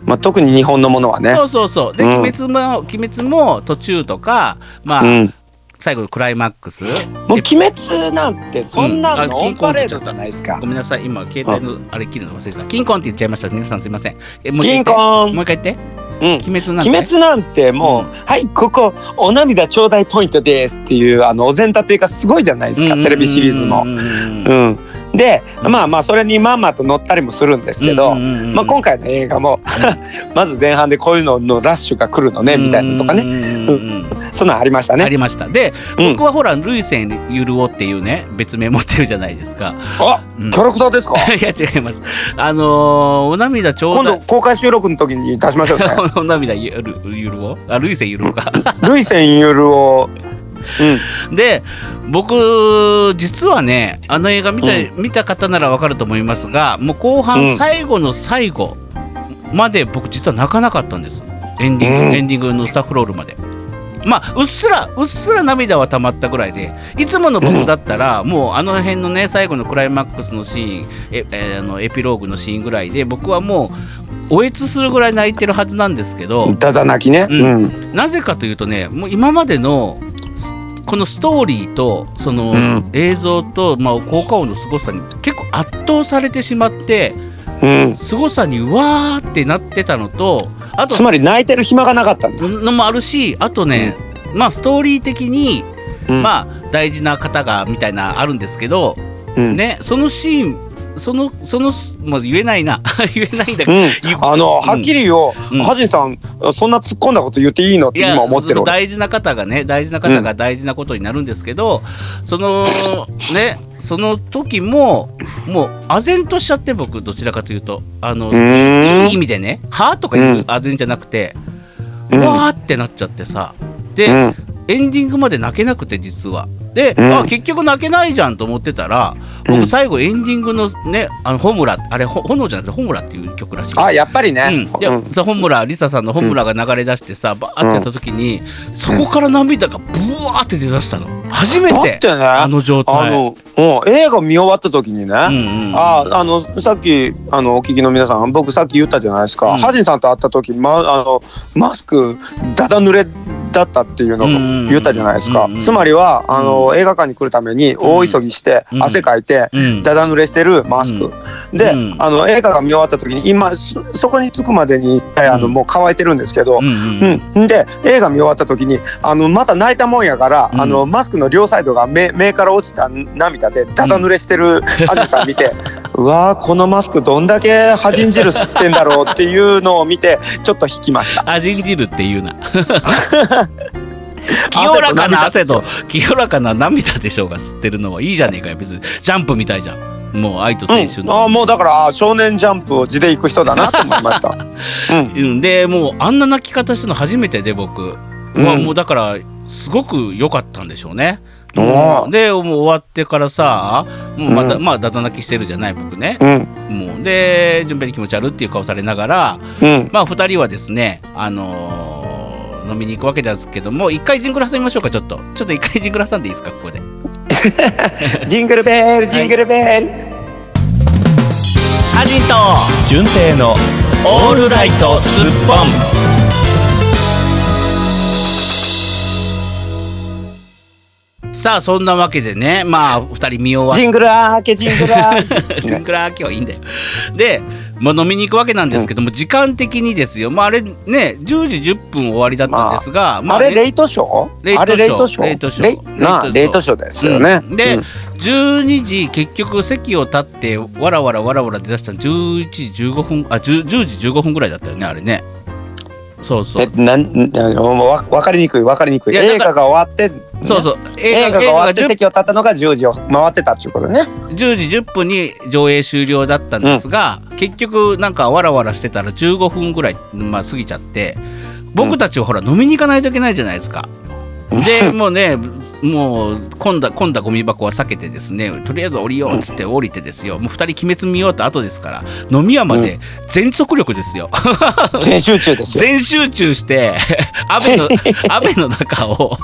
[SPEAKER 2] まあ特に日本のものはね。
[SPEAKER 1] そうそうそう。で、
[SPEAKER 2] うん。
[SPEAKER 1] 鬼滅も鬼滅も途中とかまあ、
[SPEAKER 2] うん
[SPEAKER 1] 最後のクライマックス。
[SPEAKER 2] もう鬼滅なんてそんな
[SPEAKER 1] うん。
[SPEAKER 2] オンパレードじゃないですか。
[SPEAKER 1] ごめんなさい。今携帯のあれ切るの忘れてた。キンコンって言っちゃいました。皆さんすいません。えもう
[SPEAKER 2] キンコン。
[SPEAKER 1] もう一回言って。
[SPEAKER 2] うん。
[SPEAKER 1] 鬼滅なんて。
[SPEAKER 2] 鬼滅なんてもう、
[SPEAKER 1] うん。
[SPEAKER 2] はいここお涙ちょうだいポイントですっていうあのお膳立てがすごいじゃないですか。テレビシリーズの。
[SPEAKER 1] うん
[SPEAKER 2] でまあまあそれにまんまと乗ったりもするんですけど、まあ、今回の映画も まず前半でこういうののラッシュが来るのねみたいなのとかね。
[SPEAKER 1] うん
[SPEAKER 2] そんなんありましたね。
[SPEAKER 1] ありました。で、
[SPEAKER 2] うん。
[SPEAKER 1] 僕はほらルイセンユルオっていうね別名持ってるじゃないですか。
[SPEAKER 2] あ
[SPEAKER 1] うん。
[SPEAKER 2] キャラクターですか？
[SPEAKER 1] いや違います。あのーお涙ちょう
[SPEAKER 2] 今度公開収録の時に出しましょうね。
[SPEAKER 1] お涙ゆるゆるお？あルイセンゆるおか。
[SPEAKER 2] ルイセンユうん、
[SPEAKER 1] で僕実はねあの映画見た,、見た方ならわかると思いますがもう後
[SPEAKER 2] うん。
[SPEAKER 1] 半最後の最後まで僕実は泣かなかったんです。エンディング、
[SPEAKER 2] うん。
[SPEAKER 1] エンディングのスタッフロールまで。まあうっすらうっすら涙は溜まったぐらいでいつもの僕だったら、もうあの辺のね最後のクライマックスのシーンえ、えのエピローグのシーンぐらいで僕はもうおえつするぐらい泣いてるはずなんですけど、
[SPEAKER 2] ただ泣きね。
[SPEAKER 1] う
[SPEAKER 2] うん。ん、
[SPEAKER 1] なぜかというとねもう今までのすこのストーリーとその
[SPEAKER 2] うん。
[SPEAKER 1] 映像と、まあ、効果音の凄さに結構圧倒されてしまって
[SPEAKER 2] うん、
[SPEAKER 1] 凄さにうわーってなってたのとあと
[SPEAKER 2] つまり泣いてる暇がなかった。
[SPEAKER 1] のもあるしあとね、まあストーリー的に、
[SPEAKER 2] うん。
[SPEAKER 1] まあ大事な方がみたいなあるんですけど、
[SPEAKER 2] うん。
[SPEAKER 1] ねそのシーンそのそのもう言えないな。言えないんだけど、
[SPEAKER 2] うん。あのはっきり言おう、
[SPEAKER 1] うん。
[SPEAKER 2] ハジンさんそんな突っ込んだこと言っていいのって今思ってる
[SPEAKER 1] 大事な方がね大事な方が大事なことになるんですけど、その ねその時ももう唖然としちゃって僕どちらかというと。あのいい意味でね「はあ?」とかいううん。唖然じゃなくて「
[SPEAKER 2] うん。
[SPEAKER 1] わーってなっちゃってさ。で、
[SPEAKER 2] うん。
[SPEAKER 1] エンディングまで泣けなくて実は。で、
[SPEAKER 2] うん。
[SPEAKER 1] あ結局泣けないじゃんと思ってたら
[SPEAKER 2] うん。
[SPEAKER 1] 僕最後エンディングのね「あのホムラ」あれほ炎じゃなくて「ホムラ」っていう曲らしい。
[SPEAKER 2] あやっぱりね、
[SPEAKER 1] うん、で、
[SPEAKER 2] うん。
[SPEAKER 1] さホムラリサさんのホムラが流れ出してさ、バーってやった時に、そこから涙がブワーって出だしたの。初め
[SPEAKER 2] て。てね
[SPEAKER 1] あの状態。
[SPEAKER 2] あの、うん、映画見終わった時にね、
[SPEAKER 1] うんうん、
[SPEAKER 2] ああのさっきあのお聞きの皆さん僕さっき言ったじゃないですか、
[SPEAKER 1] うん。
[SPEAKER 2] ハジンさんと会った時、ま、あのマスクだだ濡れだったっていうのを言ったじゃないですか、つまりはあの、映画館に来るために大急ぎして、
[SPEAKER 1] うん。
[SPEAKER 2] 汗かいて、
[SPEAKER 1] うん。
[SPEAKER 2] だだ濡れしてるマスク、で、
[SPEAKER 1] うん。
[SPEAKER 2] あの映画が見終わった時に今そそこに着くまでにあの、
[SPEAKER 1] うん。
[SPEAKER 2] もう乾いてるんですけど、
[SPEAKER 1] うん
[SPEAKER 2] で映画見終わった時にあのまた泣いたもんやから、
[SPEAKER 1] うん。
[SPEAKER 2] あのマスクの両サイドが目目から落ちた涙でダダ濡れしてる安住さん見て、うわーこのマスクどんだけはじん汁吸ってんだろうっていうのを見てちょっと引きました。
[SPEAKER 1] あじんじるっていうな 清らかな汗と。清らかな涙でしょうが吸ってるのはいいじゃねえかよ別に。ジャンプみたいじゃん。もう愛と青春
[SPEAKER 2] うん、
[SPEAKER 1] の、
[SPEAKER 2] あーもうだから少年ジャンプを地で行く人だなと思いました。うん。
[SPEAKER 1] うん、でもうあんな泣き方したの初めてで僕、
[SPEAKER 2] うん。
[SPEAKER 1] まあもうだからすごく良かったんでしょうね。
[SPEAKER 2] おー。
[SPEAKER 1] でもう終わってからさもうまた、
[SPEAKER 2] うん。
[SPEAKER 1] まあだだ泣きしてるじゃない僕ね。
[SPEAKER 2] うん。
[SPEAKER 1] もうで順平に気持ち悪いっていう顔されながら
[SPEAKER 2] うん。
[SPEAKER 1] まあ2人はですねあのー飲みに行くわけですけども一回ジングル挟みましょうかちょっと。ちょっと一回ジングル挟んでいいですかここで。
[SPEAKER 2] ジングルベルジングルベル、
[SPEAKER 1] ハジンと
[SPEAKER 3] 純正の
[SPEAKER 1] オールライトスッポン。さあそんなわけでねまあ2人見終わって。
[SPEAKER 2] ジングルアーケジングルアーケ
[SPEAKER 1] ジングラー今日はいいんだよ。で、まあ、飲みに行くわけなんですけども、時間的にですよ、まあ、あれね10時10分終わりだったんですが、ま
[SPEAKER 2] あれレイトショー？
[SPEAKER 1] レイトショー。
[SPEAKER 2] あれレイトショー？
[SPEAKER 1] レイトショー。
[SPEAKER 2] レイトショー。ですよね。
[SPEAKER 1] うん。で、
[SPEAKER 2] うん。
[SPEAKER 1] 12時結局席を立ってわらわらわらわら出だしたの11時15分あ 10, 10時15分ぐらいだったよねあれね。そうそう。
[SPEAKER 2] えなんわ分かりにくい分かりにくい。映画が終わって
[SPEAKER 1] そうそう。
[SPEAKER 2] 映画が終わって
[SPEAKER 1] 10
[SPEAKER 2] 席を立ったのが10時を回ってたっていうことね。
[SPEAKER 1] 10時10分に上映終了だったんですが、結局なんかわらわらしてたら15分ぐらい、まあ、過ぎちゃって僕たちはほら飲みに行かないといけないじゃないですか。でもうねもう混んだ混んだゴミ箱は避けてですねとりあえず降りようっつって降りてですよ。もう2人鬼滅見ようと後ですから飲み屋まで全速力ですよ。
[SPEAKER 2] 全集中ですよ。
[SPEAKER 1] 全集中して 雨の雨の中を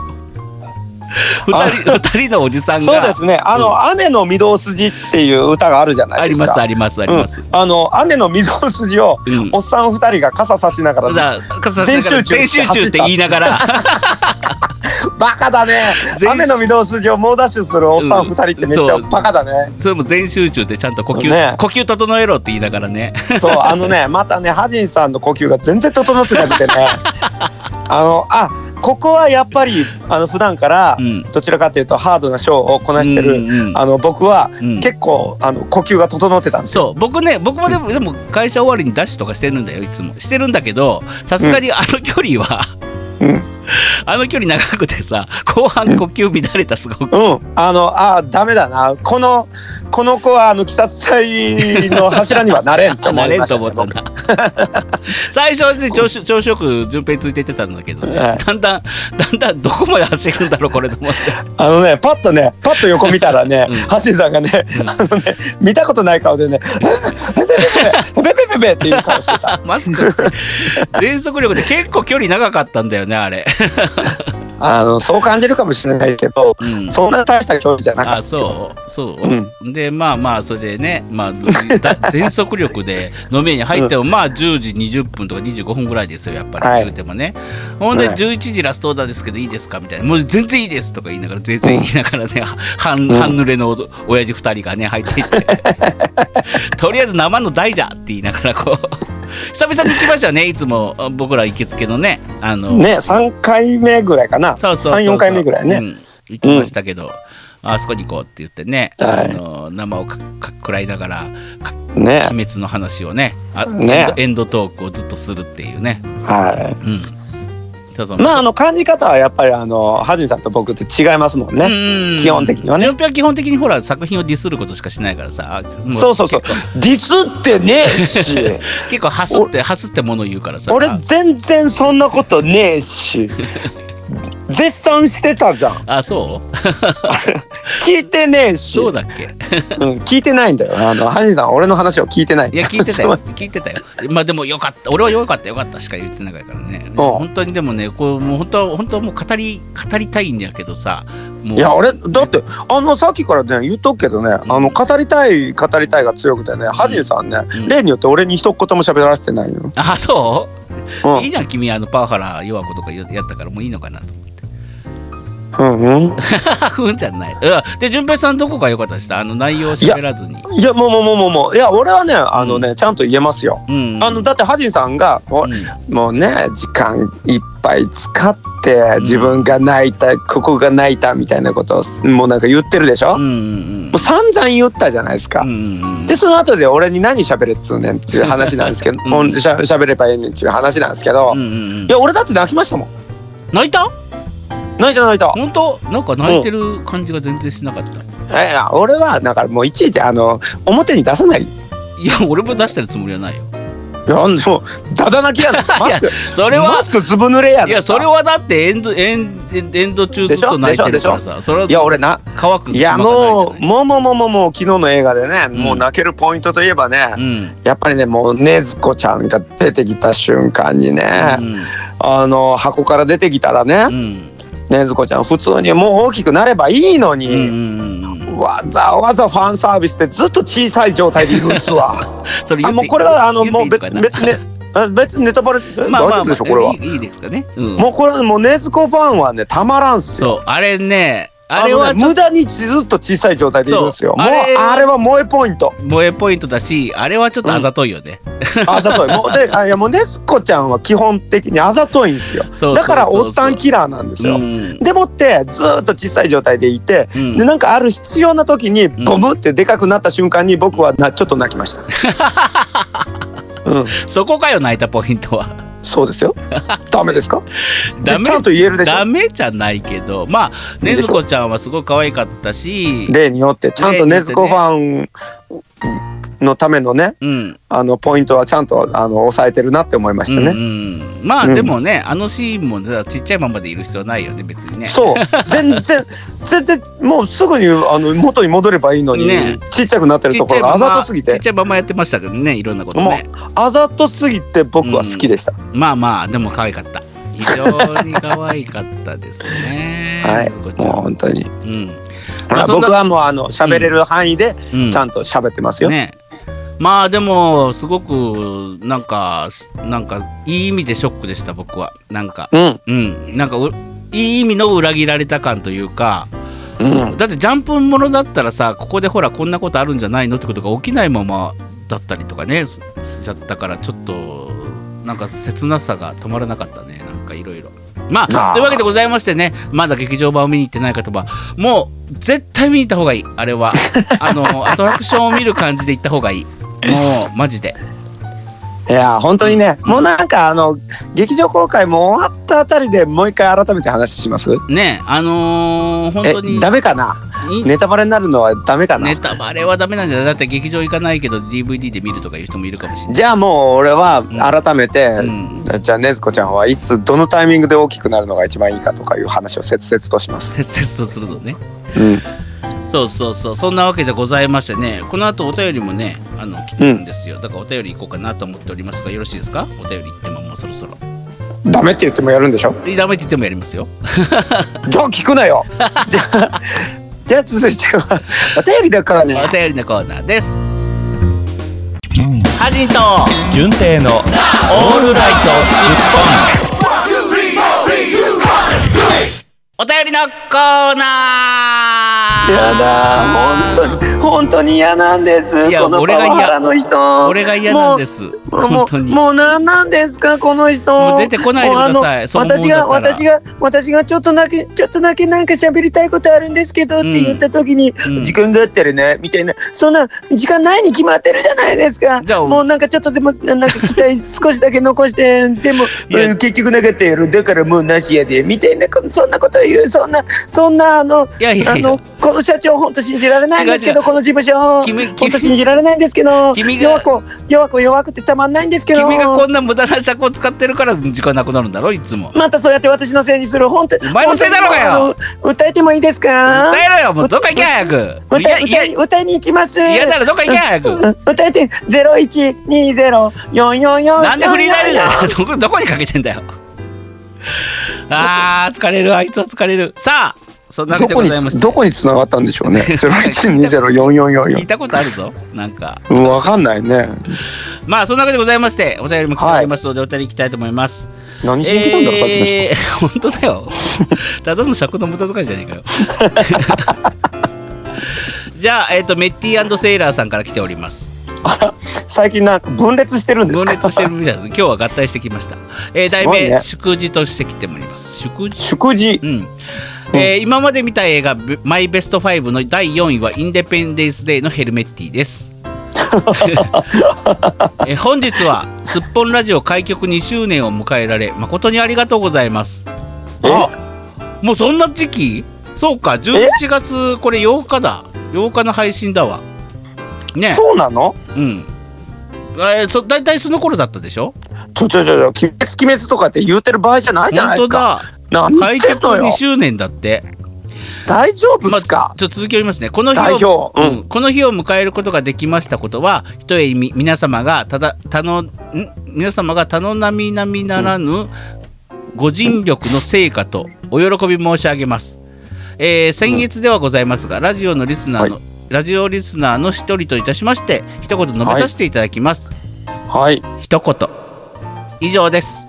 [SPEAKER 1] 2人二人のおじさんが。
[SPEAKER 2] そうですね。あの、雨の御堂筋っていう歌があるじゃないですか。
[SPEAKER 1] ありますありますあります。
[SPEAKER 2] うんあの雨の御堂筋を
[SPEAKER 1] うん。
[SPEAKER 2] おっさん二人が傘差しながら、全集中
[SPEAKER 1] 全集中って言いながら。
[SPEAKER 2] バカだね。
[SPEAKER 1] 全
[SPEAKER 2] 雨の御堂筋を猛ダッシュするおっさん二人ってめっちゃ
[SPEAKER 1] うん。
[SPEAKER 2] バカだね。
[SPEAKER 1] それも全集中でちゃんと呼吸、
[SPEAKER 2] ね。
[SPEAKER 1] 呼吸整えろって言いながらね。
[SPEAKER 2] そうあのねまたねハジンさんの呼吸が全然整ってなくてね。あのあここはやっぱりあの普段から
[SPEAKER 1] うん。
[SPEAKER 2] どちらかというとハードなショーをこなしてる、
[SPEAKER 1] うんうん
[SPEAKER 2] あの僕は
[SPEAKER 1] うん。
[SPEAKER 2] 結構あの呼吸が整ってたんですよ。
[SPEAKER 1] そう。僕ね僕もでもでも会社終わりにダッシュとかしてるんだよいつも。してるんだけどさすがにあの距離は、
[SPEAKER 2] うん
[SPEAKER 1] あの距離長くてさ後半呼吸乱れたすごく、
[SPEAKER 2] うん、あのあダメだな。このこの子はあの鬼殺隊の柱にはなれんと思、
[SPEAKER 1] ね、なれんと思ったな最初は、ね、調子調子よく順平ついててたんだけどね、
[SPEAKER 2] はい、
[SPEAKER 1] だんだんだんだんどこまで走るんだろうこれと思って。
[SPEAKER 2] あのねパッとねパッと横見たらね、
[SPEAKER 1] うん、
[SPEAKER 2] ハシさんがね,うん、あのね見たことない顔でね「ベベベベベベベ」っていう顔してた
[SPEAKER 1] 全速力で結構距離長かったんだよねあれ
[SPEAKER 2] あのそう感じるかもしれないけど
[SPEAKER 1] うん、
[SPEAKER 2] そんな大した距離じゃなかった
[SPEAKER 1] そうそう、でまあまあそれでね、まあ、だ 全速力で飲み屋に入っても、まあ10時20分とか25分ぐらいですよやっぱり、
[SPEAKER 2] はい。
[SPEAKER 1] 言うてもね。ほんで
[SPEAKER 2] はい。
[SPEAKER 1] 11時ラストオーダーですけどいいですか？みたいなもう全然いいですとか言いながら全然言いながらね、半
[SPEAKER 2] ん。
[SPEAKER 1] 半濡れのお親父2人がね入っていって。とりあえず生の大じゃって言いながらこう久々に行きましたねいつも。僕ら行きつけのねあの
[SPEAKER 2] ね3回目ぐらいかな。
[SPEAKER 1] そうそうそうそう。
[SPEAKER 2] 34回目ぐらいね、
[SPEAKER 1] うん。行きましたけど、あそこに行こうって言ってね、
[SPEAKER 2] はい。
[SPEAKER 1] あの生をかか食らいながらか
[SPEAKER 2] ね。
[SPEAKER 1] 鬼滅の話をねあ
[SPEAKER 2] ね。
[SPEAKER 1] エンドトークをずっとするっていうね、
[SPEAKER 2] は
[SPEAKER 1] うん、そうそう
[SPEAKER 2] いまああの感じ方はやっぱりあのハジンさんと僕って違いますもんね、
[SPEAKER 1] うん
[SPEAKER 2] 基本的にはね。
[SPEAKER 1] 基本的にほら作品をディスることしかしないからさも
[SPEAKER 2] そうそうそう。ディスってねえし。
[SPEAKER 1] 結構ハスってハスってもの言うからさ。
[SPEAKER 2] 俺全然そんなことねえし絶賛してたじゃん。
[SPEAKER 1] あそう？
[SPEAKER 2] 聞いてねえし。
[SPEAKER 1] そうだっけ？
[SPEAKER 2] うん、聞いてないんだよ。あのハジンさんは俺の話を聞いてない。
[SPEAKER 1] いや聞いてたよ。聞いてたよ。まあでもよかった。俺はよかった。よかったしか言ってないからね。
[SPEAKER 2] ん。
[SPEAKER 1] 本当にでもねこうもう本当は本当はもう語り語りたいんだけどさ
[SPEAKER 2] いや俺だってあのさっきからね言っとくけどね、あの語りたい語りたいが強くてね、ハジンさんね、
[SPEAKER 1] うん。
[SPEAKER 2] 例によって俺に一言も喋らせてないのよ、
[SPEAKER 1] あそう？
[SPEAKER 2] うん。
[SPEAKER 1] いいじゃん君あのパワハラ弱子とかやったからもういいのかなと
[SPEAKER 2] うんうん、
[SPEAKER 1] ふんじゃない。うんで順平さんどこが良かったでしたあの内容を喋らずに。
[SPEAKER 2] いやもうもうもうもうもう。いや俺はねあのね、ちゃんと言えますよ。
[SPEAKER 1] うん。
[SPEAKER 2] あのだってハジンさんがもう,、
[SPEAKER 1] うん。
[SPEAKER 2] もうね時間いっぱい使って自分が泣いた、ここが泣いたみたいなことをもうなんか言ってるでしょ、
[SPEAKER 1] うん
[SPEAKER 2] もう散々言ったじゃないですか、
[SPEAKER 1] うんうん
[SPEAKER 2] でその後で俺に何喋れっつうねんっていう話なんですけど、
[SPEAKER 1] う
[SPEAKER 2] しゃ喋ればええねんっていう話なんですけど、
[SPEAKER 1] うんうんうん。
[SPEAKER 2] いや俺だって泣きましたもん。
[SPEAKER 1] 泣いた？
[SPEAKER 2] 泣いた泣いた。
[SPEAKER 1] 本当？なんか泣いてる感じが全然しなかった。
[SPEAKER 2] いや俺はだからもういちいちあの表に出さない。い
[SPEAKER 1] いや俺も出してるつもりはないよ。
[SPEAKER 2] やもうダダ泣きやな マスク
[SPEAKER 1] それは
[SPEAKER 2] マスクずぶ濡れやない
[SPEAKER 1] やそれはだってエンドエンエンド中ずっと泣いてるからさ。それはい
[SPEAKER 2] や俺な
[SPEAKER 1] 乾く
[SPEAKER 2] いやもうもうもうもうもうもう昨日の映画でね、
[SPEAKER 1] ん。
[SPEAKER 2] もう泣けるポイントといえばね、
[SPEAKER 1] うん。
[SPEAKER 2] やっぱりねもう禰豆子ちゃんが出てきた瞬間にね、
[SPEAKER 1] うん。
[SPEAKER 2] あの箱から出てきたらね
[SPEAKER 1] うん
[SPEAKER 2] 禰豆子ちゃん。普通にもう大きくなればいいのに、わざわざファンサービスでずっと小さい状態でいるんですわ。あもうこれはあの
[SPEAKER 1] 言
[SPEAKER 2] もう別ねあ別にネタバレ 大丈夫でしょこれは、
[SPEAKER 1] いいですかね、うん、
[SPEAKER 2] もうこれはもう禰豆子ファンはねたまらんっすよ。
[SPEAKER 1] そうあれねあれ
[SPEAKER 2] の
[SPEAKER 1] は
[SPEAKER 2] ね無駄にずっと小さい状態でいるんですよもう
[SPEAKER 1] あれは
[SPEAKER 2] 萌えポイント。
[SPEAKER 1] と萌えポイントだしあれはちょっとあざといよね、
[SPEAKER 2] あざとい。もうであいやもう禰豆子ちゃんは基本的にあざといんですよ。だからおっさんキラーなんですよ、
[SPEAKER 1] うん。
[SPEAKER 2] でもってずっと小さい状態でいて、
[SPEAKER 1] うん。
[SPEAKER 2] でなんかある必要な時にボムってでかくなった瞬間に僕はなちょっと泣きました。うん、
[SPEAKER 1] そこかよ泣いたポイントは
[SPEAKER 2] そうですよ。ダメですか？
[SPEAKER 1] ダメ？
[SPEAKER 2] でちゃんと言えるでしょ？
[SPEAKER 1] ダ。メじゃないけどまあねずこちゃんはすごい可愛かったし
[SPEAKER 2] 例によってちゃんと禰豆子ファンのためのね
[SPEAKER 1] うん。
[SPEAKER 2] あのポイントはちゃんとあの抑えてるなって思いましたね。
[SPEAKER 1] うんうん。まあ
[SPEAKER 2] うん
[SPEAKER 1] でもね、あのシーンもねちっちゃいままでいる必要ないよね別にね。
[SPEAKER 2] そう。全然全然もうすぐにあの元に戻ればいいのに、
[SPEAKER 1] ね。
[SPEAKER 2] ちっちゃくなってるところがあざとすぎて。
[SPEAKER 1] ちっちゃいままやってましたけどねいろんなことね。
[SPEAKER 2] あざとすぎて僕は好きでした。
[SPEAKER 1] まあまあでも可愛かった。非常に可愛かったですね。
[SPEAKER 2] はい。もう本当に。
[SPEAKER 1] うん。まあ
[SPEAKER 2] 僕はもうあの喋れる範囲で
[SPEAKER 1] うん。
[SPEAKER 2] ちゃんと喋ってますよ。
[SPEAKER 1] ねまあでもすごくなんかなんかいい意味でショックでした僕は。なんか。
[SPEAKER 2] うん。
[SPEAKER 1] うん。なんかういい意味の裏切られた感というか、
[SPEAKER 2] うん。
[SPEAKER 1] だってジャンプものだったらさここでほらこんなことあるんじゃないのってことが起きないままだったりとかねししちゃったからちょっとなんか切なさが止まらなかったね。なんかいろいろ。ま
[SPEAKER 2] あ
[SPEAKER 1] というわけでございましてねまだ劇場版を見に行ってない方はもう絶対見に行った方がいい。あれは。あのアトラクションを見る感じで行った方がいい もうマジで。
[SPEAKER 2] いや本当にね、もうなんかあの劇場公開も終わったあたりでもう一回改めて話します？
[SPEAKER 1] ねあのー、本
[SPEAKER 2] え
[SPEAKER 1] 当に
[SPEAKER 2] ダメかな？ネタバレになるのはダメかな？
[SPEAKER 1] ネタバレはダメなんじゃない？だって劇場行かないけど DVD で見るとかいう人もいるかもしれない。
[SPEAKER 2] じゃあもう俺は改めて、
[SPEAKER 1] うん。
[SPEAKER 2] じゃあねずこちゃんはいつどのタイミングで大きくなるのが一番いいかとかいう話を切々とします。
[SPEAKER 1] 切々とするのね。
[SPEAKER 2] うん、
[SPEAKER 1] そうそうそう。そんなわけでございましてねこの後お便りもねあの来てるんですよ、だからお便り行こうかなと思っておりますがよろしいですかお便り行ってももうそろそろ。
[SPEAKER 2] ダメって言ってもやるんでしょ？
[SPEAKER 1] ダメって言ってもやりますよ。
[SPEAKER 2] じゃあ聞くなよ。じゃあじゃあ続いてはお便りだからね
[SPEAKER 1] お便りのコーナーです。ハジンと
[SPEAKER 3] 純正の
[SPEAKER 1] オールライトスッポン。お便りのコーナー
[SPEAKER 2] やだ。本当に本当に嫌なんです。このパワハラの人。
[SPEAKER 1] 俺が嫌なんです。
[SPEAKER 2] もうもう何なんですかこの人。
[SPEAKER 1] もう出てこないでください
[SPEAKER 2] 私が私が私がちょっとだけちょっとだけなんか喋りたいことあるんですけどって言った時に、
[SPEAKER 1] うん。
[SPEAKER 2] 時間があったらねみたいな。そんな時間ないに決まってるじゃないですか。
[SPEAKER 1] じゃあ
[SPEAKER 2] もうなんかちょっとでもなんか期待少しだけ残して でも、結局なかったやろだからもうなしやでみたいなこそんなこと言う。そんなそんなあの
[SPEAKER 1] いやいやいや。
[SPEAKER 2] あのこの社長本当信じられないんですけどこの事務所。本当信じられないんですけど
[SPEAKER 1] 君が
[SPEAKER 2] 弱子弱子弱くてたまんないんですけど。
[SPEAKER 1] 君がこんな無駄な尺を使ってるから時間なくなるんだろいつも。
[SPEAKER 2] またそうやって私のせいにする。本当
[SPEAKER 1] お前のせいだろうがよ。
[SPEAKER 2] 歌えてもいいですか？
[SPEAKER 1] 歌えろよもうどっか行け早く。い
[SPEAKER 2] 歌いに行きます。
[SPEAKER 1] 嫌ならどっか行け早く。
[SPEAKER 2] うん歌えてゼロ一二ゼロ四四四
[SPEAKER 1] なんでフリーダイヤどこにかけてんだよ。あー疲れるあいつは疲れる。さあそんなございまして。
[SPEAKER 2] どこに繋がったんでしょうね。ゼロ一二ゼロ四四四。四
[SPEAKER 1] 聞いたことあるぞなんか。
[SPEAKER 2] うんわかんないね。
[SPEAKER 1] まあそんなわけでございまして お便りも来ておりますので、お便り行きたいと思います。
[SPEAKER 2] 何しに来たんだろうさっきの人。
[SPEAKER 1] えー本当だよ。ただの尺の無駄遣いじゃねえかよ。じゃあ、えっとメッティセイラーさんから来ております。
[SPEAKER 2] 最近なんか分裂してるんですか？
[SPEAKER 1] 分裂してるみたいです。今日は合体してきました、えー題名、
[SPEAKER 2] ね。
[SPEAKER 1] 祝辞として来ております。祝辞？
[SPEAKER 2] 祝辞？
[SPEAKER 1] うんえー今まで見た映画「マイベスト5」の第4位は「インデペンデンス・デイ」のヘルメッティです。えー本日はすっぽんラジオ開局2周年を迎えられ誠にありがとうございます。
[SPEAKER 2] え？
[SPEAKER 1] あもうそんな時期？そうか11月これ8日だ。8日の配信だわ。ね。
[SPEAKER 2] そうなの？
[SPEAKER 1] うん。えーそ大体その頃だったでしょ？
[SPEAKER 2] ちょちょちょ鬼滅鬼滅とかって言うてる場合じゃないじゃないです
[SPEAKER 1] 本当
[SPEAKER 2] か
[SPEAKER 1] だ
[SPEAKER 2] 何
[SPEAKER 1] 開局
[SPEAKER 2] してんのよ
[SPEAKER 1] 2周年だって。
[SPEAKER 2] 大丈夫
[SPEAKER 1] まあ、
[SPEAKER 2] っすか？
[SPEAKER 1] ちょっと続きを読みますね。この日を
[SPEAKER 2] う
[SPEAKER 1] うん。ん、この日を迎えることができましたことは、ひとえに皆様がただたのん？皆様が他の並々ならぬご尽力の成果とお喜び申し上げます。えー、先月ではございますが、ラジオのリスナーの、
[SPEAKER 2] は
[SPEAKER 1] ラジオリスナーの一人といたしまして、一言述べさせていただきます。
[SPEAKER 2] はい。
[SPEAKER 1] 一言。以上です、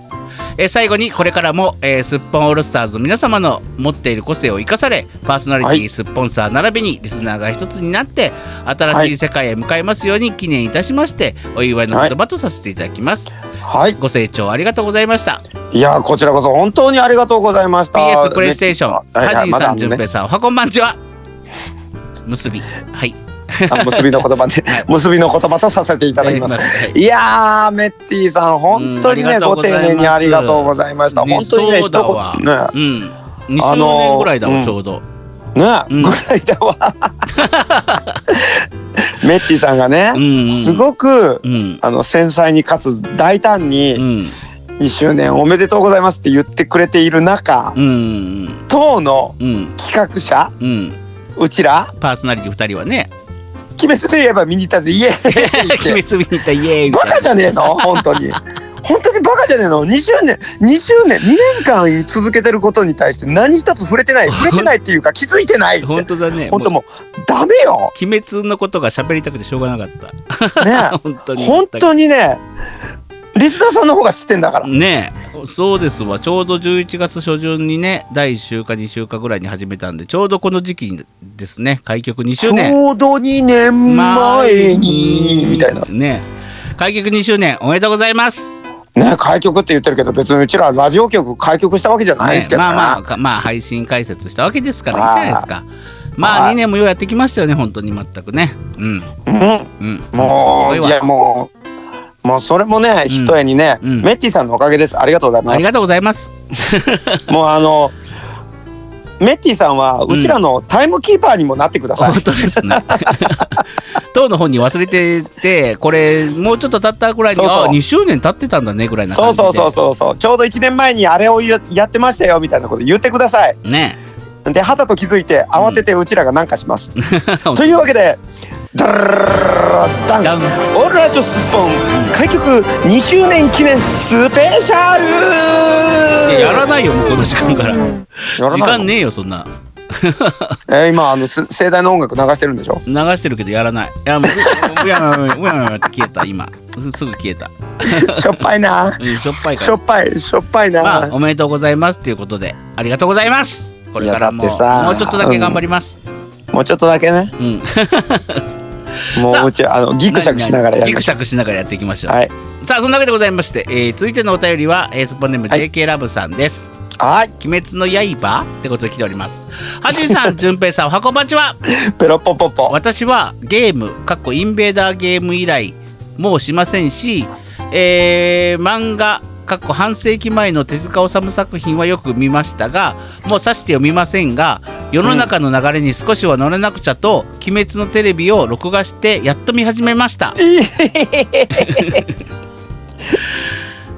[SPEAKER 1] えー最後にこれからも、えーすっぽんオールスターズの皆様の持っている個性を生かされパーソナリティ、
[SPEAKER 2] はい。
[SPEAKER 1] スッポンサー並びにリスナーが一つになって新しい世界へ向かいますように記念いたしましてお祝いの言葉とさせていただきます、
[SPEAKER 2] はい。
[SPEAKER 1] ご清聴ありがとうございました。
[SPEAKER 2] いやこちらこそ本当にありがとうございました。
[SPEAKER 1] PS プレイステーション
[SPEAKER 2] はいはい
[SPEAKER 1] ハジンさん、
[SPEAKER 2] まだあのね。
[SPEAKER 1] じゅんぺいさんおはこんばんちは。結び。はい
[SPEAKER 2] あ結びの言葉で結びの言葉とさせていただきます。
[SPEAKER 1] はい。
[SPEAKER 2] いやーメッティさん本当にね、ご丁寧にありがとうございました本当にね一言ね。
[SPEAKER 1] うん。2周ぐらいだわ、
[SPEAKER 2] うん
[SPEAKER 1] ちょうど。
[SPEAKER 2] ね、
[SPEAKER 1] うん。
[SPEAKER 2] ぐらいだわ。メッティさんがね、
[SPEAKER 1] うん
[SPEAKER 2] すごく
[SPEAKER 1] うん。
[SPEAKER 2] あの繊細にかつ大胆
[SPEAKER 1] う
[SPEAKER 2] に
[SPEAKER 1] ん。
[SPEAKER 2] 2周年おめでとうございますって言ってくれている中、
[SPEAKER 1] うん。
[SPEAKER 2] 当の
[SPEAKER 1] うん。
[SPEAKER 2] 企画者
[SPEAKER 1] うん。
[SPEAKER 2] うちら
[SPEAKER 1] パーソナリティ2人はね
[SPEAKER 2] 鬼滅といえば見に行ったぜイエーイ
[SPEAKER 1] 鬼滅見に行ったイエーイみ
[SPEAKER 2] バカじゃねえの？本当に。本当にバカじゃねえの？2周年2周年2年間続けてることに対して何一つ触れてない。触れてないっていうか気づいてない
[SPEAKER 1] 本当だね。
[SPEAKER 2] 本当もうダメよ。
[SPEAKER 1] 鬼滅のことが喋りたくてしょうがなかった。
[SPEAKER 2] ね
[SPEAKER 1] 本当に。
[SPEAKER 2] 本当にねリスナーさんの方が知ってんだから。
[SPEAKER 1] ねえ。そうですわ。ちょうど11月初旬にね第1週か2週かぐらいに始めたんでちょうどこの時期ですね。開局2
[SPEAKER 2] ち
[SPEAKER 1] 周年。
[SPEAKER 2] ょうど2年前にみたいな。
[SPEAKER 1] ね開局2周年おめでとうございます。
[SPEAKER 2] ね開局って言ってるけど別にうちらラジオ局開局したわけじゃないですけどね。
[SPEAKER 1] ねまあまあかまあ配信解説したわけですからいい。じ
[SPEAKER 2] はい
[SPEAKER 1] ゃないですか。まあ
[SPEAKER 2] はい。
[SPEAKER 1] 2年もようやってきましたよね本当に全くね。うん。
[SPEAKER 2] うん。
[SPEAKER 1] うん。
[SPEAKER 2] もういやもうもうそれもね
[SPEAKER 1] うん。
[SPEAKER 2] ひとえにね、
[SPEAKER 1] うん。
[SPEAKER 2] メッティさんのおかげです。ありがとうございます。
[SPEAKER 1] ありがとうございます。
[SPEAKER 2] もうあのメッティさんはうちらのタイムキーパーにもなってください、
[SPEAKER 1] 本当ですね。当の本に忘れててこれもうちょっと経ったぐらいに
[SPEAKER 2] そうそう。
[SPEAKER 1] あ2周年経ってたんだねぐらいな
[SPEAKER 2] そうそうそうそうそう。ちょうど1年前にあれをややってましたよみたいなこと言ってください。
[SPEAKER 1] ね。
[SPEAKER 2] ではたと気づいて慌ててうちらが何かします、というわけでダン。
[SPEAKER 1] ダン。
[SPEAKER 2] オールライトスッポン。開局2周年記念スペシャル。
[SPEAKER 1] いややらないよもうこの時間から。時間ねえよそんな。
[SPEAKER 2] えー今あのす盛大な音楽流してるんでしょ？
[SPEAKER 1] 流してるけどやらない。いやもううやうやうやって消えた今。すすぐ消えた。
[SPEAKER 2] しょっぱいな。
[SPEAKER 1] うんしょっぱいか
[SPEAKER 2] しょ
[SPEAKER 1] ら
[SPEAKER 2] っぱいしょっぱいな、
[SPEAKER 1] まあおめでとうございますということでありがとうございます。これからももうちょっとだけ頑張ります。
[SPEAKER 2] もうちょっとだけね。
[SPEAKER 1] うん
[SPEAKER 2] もううちらあのギクシャクしながらや
[SPEAKER 1] ギクシャクしながらやっていきましょう。
[SPEAKER 2] うはい。
[SPEAKER 1] さあそんなわけでございまして、えー続いてのお便りは、えースポンネーム
[SPEAKER 2] はい。
[SPEAKER 1] JK ラブさんです、
[SPEAKER 2] はい。
[SPEAKER 1] 鬼滅の刃ってことで来ております。はじいさんじゅんぺいさんおはこんばんちは。
[SPEAKER 2] ペロッポポッポ。
[SPEAKER 1] 私はゲームかっこインベーダーゲーム以来もうしませんし、えー漫画かっこ半世紀前の手塚治虫作品はよく見ましたがもうさして読みませんが世の中の流れに少しは乗れなくちゃと「鬼滅のテレビ」を録画してやっと見始めました。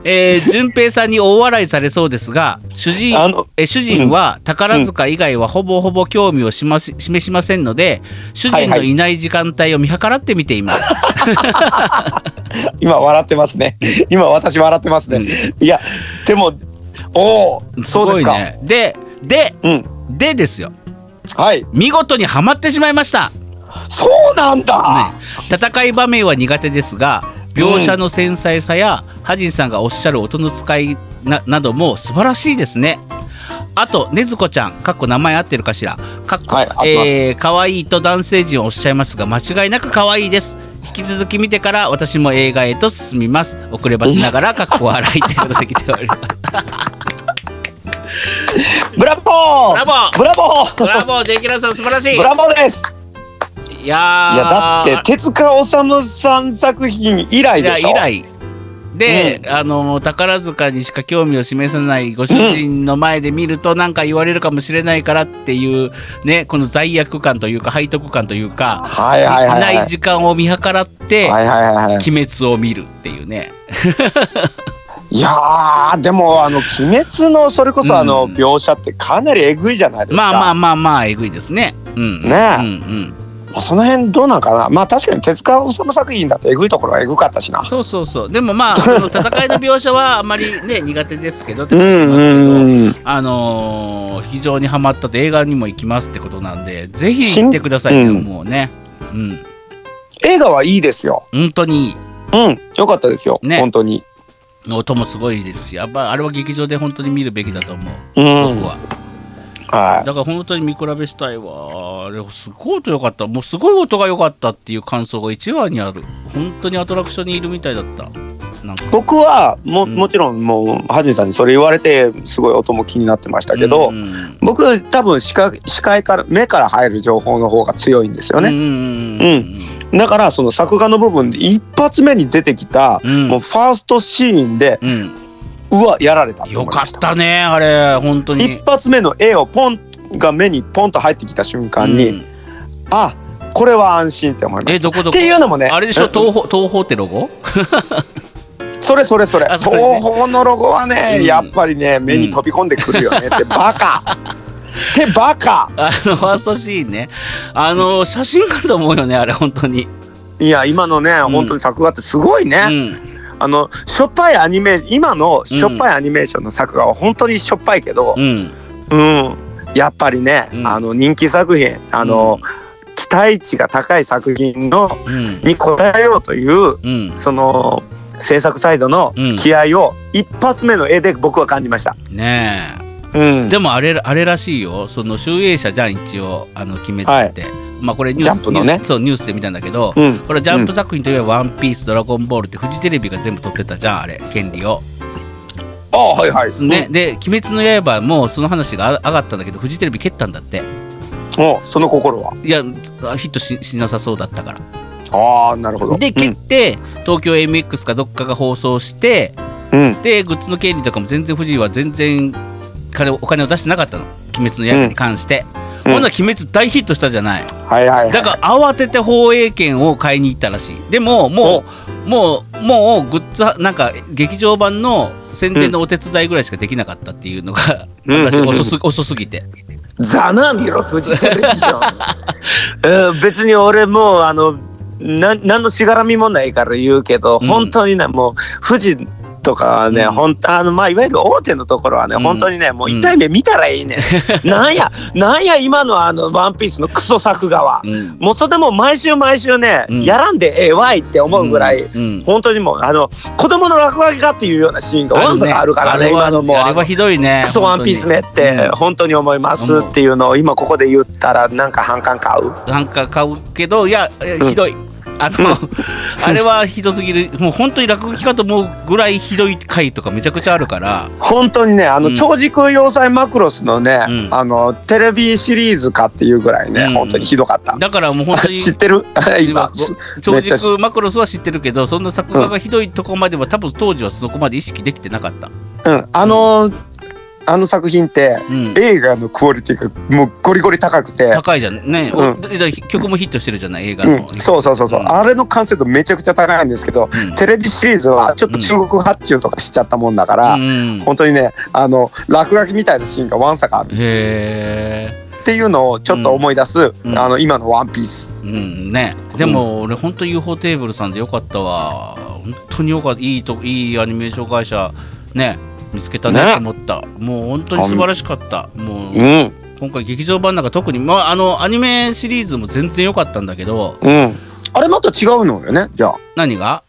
[SPEAKER 1] えー、順平さんに大笑いされそうですが主人え主人は宝塚以外はほぼほぼ興味をしまし示しませんので主人のいない時間帯を見計らって見ています。
[SPEAKER 2] 今笑ってますね。今私笑ってますね、
[SPEAKER 1] うん。
[SPEAKER 2] いやでもおおそうですか。
[SPEAKER 1] ね、でで
[SPEAKER 2] うん。
[SPEAKER 1] でですよ。
[SPEAKER 2] はい。
[SPEAKER 1] 見事にはまってしまいました。
[SPEAKER 2] そうなんだ、
[SPEAKER 1] ね、戦い場面は苦手ですが描写の繊細さや、ハジンさんがおっしゃる音の使いななども素晴らしいですね。あと、ねずこちゃん、かっこ名前合ってるかしら、かっこ、
[SPEAKER 2] はい
[SPEAKER 1] えー、可愛いと男性陣はおっしゃいますが、間違いなく可愛いです。引き続き見てから私も映画へと進みます。遅ればしながら、かっこ笑いということで来ております。
[SPEAKER 2] ブラボー！
[SPEAKER 1] ブラボー！
[SPEAKER 2] ブラボー！
[SPEAKER 1] ブラボー、ジェイキラさん素晴らしい。
[SPEAKER 2] ブラボーです！
[SPEAKER 1] いやー。
[SPEAKER 2] いやだって手塚治虫さん作品以来でしょ。
[SPEAKER 1] 以来で、あの宝塚にしか興味を示さないご主人の前で見ると何か言われるかもしれないからっていうねこの罪悪感というか背徳感というか、
[SPEAKER 2] はいはいはいはい。
[SPEAKER 1] ない時間を見計らって、
[SPEAKER 2] はいはいはいはい。
[SPEAKER 1] 鬼滅を見るっていうね。
[SPEAKER 2] いやーでもあの「鬼滅」のそれこそあの
[SPEAKER 1] うん。
[SPEAKER 2] 描写ってかなりえぐいじゃないですか。
[SPEAKER 1] まあまあまあまあえぐいですね。うん、
[SPEAKER 2] ね。え
[SPEAKER 1] うんうん、
[SPEAKER 2] まあその辺どうなんかな。まあ確かに手塚治虫作品だってえぐいところはえぐかったしな。
[SPEAKER 1] そうそうそう。でもまあ 戦いの描写はあまりね苦手ですけど
[SPEAKER 2] うんうんうん。
[SPEAKER 1] あのー非常にハマったと映画にも行きますってことなんでぜひ行ってくださいね、
[SPEAKER 2] うん。
[SPEAKER 1] もうね。うん。
[SPEAKER 2] 映画はいいですよ。
[SPEAKER 1] 本当に。
[SPEAKER 2] うんよかったですよ、
[SPEAKER 1] ね。
[SPEAKER 2] 本当に。
[SPEAKER 1] 音もすごいですしやっぱあれは劇場で本当に見るべきだと思う、
[SPEAKER 2] うん。
[SPEAKER 1] 僕は
[SPEAKER 2] は
[SPEAKER 1] だから本当に見比べしたいわ。あれすごい音良かった。もうすごい音が良かったっていう感想が1話にある。本当にアトラクションにいるみたいだった。なんか。
[SPEAKER 2] い僕はも,、
[SPEAKER 1] うん
[SPEAKER 2] もちろんもうハジンさんにそれ言われてすごい音も気になってましたけど、
[SPEAKER 1] うんうん
[SPEAKER 2] 僕多分視界視界から目から入る情報の方が強いんですよね、
[SPEAKER 1] うんうんうん
[SPEAKER 2] だからその作画の部分で一発目に出てきた、
[SPEAKER 1] うん。
[SPEAKER 2] もうファーストシーンで
[SPEAKER 1] う
[SPEAKER 2] わやられた。と
[SPEAKER 1] よかったたねあれ本当に。
[SPEAKER 2] 一発目の絵をポンが目にポンと入ってきた瞬間に、
[SPEAKER 1] うん。
[SPEAKER 2] あこれは安心って思いました。
[SPEAKER 1] えどこどこ？
[SPEAKER 2] っていうのもね
[SPEAKER 1] あれでしょ
[SPEAKER 2] うん。
[SPEAKER 1] 東宝東宝ってロゴ？
[SPEAKER 2] それそれそれ。
[SPEAKER 1] ね。
[SPEAKER 2] 東宝のロゴはね、
[SPEAKER 1] うん。
[SPEAKER 2] やっぱりね目に飛び込んでくるよね。ってバカ。ってバカ。
[SPEAKER 1] あのファーストシーンね。あの写真かと思うよねあれ本当に。
[SPEAKER 2] いや今のね、
[SPEAKER 1] ん。
[SPEAKER 2] 本当に作画ってすごいね、
[SPEAKER 1] うん
[SPEAKER 2] あのしょっぱいアニメ今のしょっぱいアニメーションの作画は本当にしょっぱいけど、
[SPEAKER 1] うん。
[SPEAKER 2] うん、やっぱりね、
[SPEAKER 1] うん。
[SPEAKER 2] あの人気作品あの、期待値が高い作品の
[SPEAKER 1] うん。
[SPEAKER 2] に応えようという
[SPEAKER 1] うん。
[SPEAKER 2] その制作サイドの
[SPEAKER 1] うん。
[SPEAKER 2] 気合を一発目の絵で僕は感じました。
[SPEAKER 1] ね
[SPEAKER 2] うん。
[SPEAKER 1] えでもあれあれらしいよ。その集英社じゃん一応。あの決めてって、まあこれニュース
[SPEAKER 2] ジャンプのね
[SPEAKER 1] そうニュースで見たんだけど、
[SPEAKER 2] うん
[SPEAKER 1] これジャンプ作品といえば「ワンピースドラゴンボール」ってフジテレビが全部撮ってたじゃんあれ権利を
[SPEAKER 2] ああはいはい。
[SPEAKER 1] ね、で「鬼滅の刃」もその話があ上がったんだけどフジテレビ蹴ったんだって
[SPEAKER 2] うん。おその心は？
[SPEAKER 1] いやヒットししなさそうだったから
[SPEAKER 2] ああなるほど。
[SPEAKER 1] で蹴って、東京 MX かどっかが放送して
[SPEAKER 2] うん。うん。
[SPEAKER 1] でグッズの権利とかも全然フジは全然お金を出してなかったの「鬼滅の刃」に関して、
[SPEAKER 2] うん
[SPEAKER 1] ほんなら鬼滅大ヒットしたじゃない。
[SPEAKER 2] はいはいはい。
[SPEAKER 1] だから慌てて放映権を買いに行ったらしい。でももうもうもうグッズなんか劇場版の宣伝のお手伝いぐらいしかできなかったっていうのが、
[SPEAKER 2] う
[SPEAKER 1] 遅す遅すぎて。
[SPEAKER 2] ザナミロフジテレビジョン。うん別に俺もうあのな何のしがらみもないから言うけど、
[SPEAKER 1] うん。
[SPEAKER 2] 本当にねもう富士とかはね、
[SPEAKER 1] うん。
[SPEAKER 2] ほんあのまあいわゆる大手のところはね、
[SPEAKER 1] うん。
[SPEAKER 2] 本当にねもう痛い目見たらいいね、なんやなんや今のあのワンピースのクソ作画は、
[SPEAKER 1] うん。
[SPEAKER 2] もうそれでもう毎週毎週ね、
[SPEAKER 1] うん。
[SPEAKER 2] やらんでええわいって思うぐらい、
[SPEAKER 1] うん。
[SPEAKER 2] 本当にもうあの子供の落書きかっていうようなシーンがわんさかあるからね
[SPEAKER 1] あれは
[SPEAKER 2] 今のもうあ
[SPEAKER 1] れはひどいね
[SPEAKER 2] クソワンピースめって
[SPEAKER 1] うん。
[SPEAKER 2] 本当に思いますっていうのを今ここで言ったらなんか反感買う？
[SPEAKER 1] なんか買うけどいやひどい、あの、あれはひどすぎるもう本当に落書きかと思うぐらいひどい回とかめちゃくちゃあるから。
[SPEAKER 2] 本当にねあの
[SPEAKER 1] うん。
[SPEAKER 2] 超時空要塞マクロスのね、
[SPEAKER 1] うん。
[SPEAKER 2] あのテレビシリーズかっていうぐらいね、
[SPEAKER 1] うん。
[SPEAKER 2] 本当にひどかった。
[SPEAKER 1] だからもう本当に
[SPEAKER 2] 知ってる？今。
[SPEAKER 1] 超時空マクロスは知ってるけどそんな作画がひどいとこまでは多分当時はそこまで意識できてなかった、
[SPEAKER 2] うん、あのあの作品って
[SPEAKER 1] うん、
[SPEAKER 2] 映画のクオリティがもうゴリゴリ高くて、
[SPEAKER 1] 高いじゃん。ね、
[SPEAKER 2] うん。
[SPEAKER 1] 曲もヒットしてるじゃない？映画の、
[SPEAKER 2] うん、そうそうそうそう、
[SPEAKER 1] うん。
[SPEAKER 2] あれの完成度めちゃくちゃ高いんですけど
[SPEAKER 1] うん。
[SPEAKER 2] テレビシリーズはちょっと中国発注とかしちゃったもんだから、
[SPEAKER 1] うん。
[SPEAKER 2] 本当にねあの落書きみたいなシーンがわんさかある
[SPEAKER 1] へえ
[SPEAKER 2] っていうのをちょっと思い出す、
[SPEAKER 1] うん。
[SPEAKER 2] あの今の「ワンピース。
[SPEAKER 1] うん。ね。でも俺本当 UFO テーブルさんでよかったわ。本当によかった。いいといいアニメーション会社。ね見つけたね
[SPEAKER 2] ね。
[SPEAKER 1] と思った。もう本当に素晴らしかった。もう
[SPEAKER 2] うん。
[SPEAKER 1] 今回劇場版なんか特にまああのアニメシリーズも全然良かったんだけど
[SPEAKER 2] うん。あれまた違うのよねじゃあ。
[SPEAKER 1] 何が？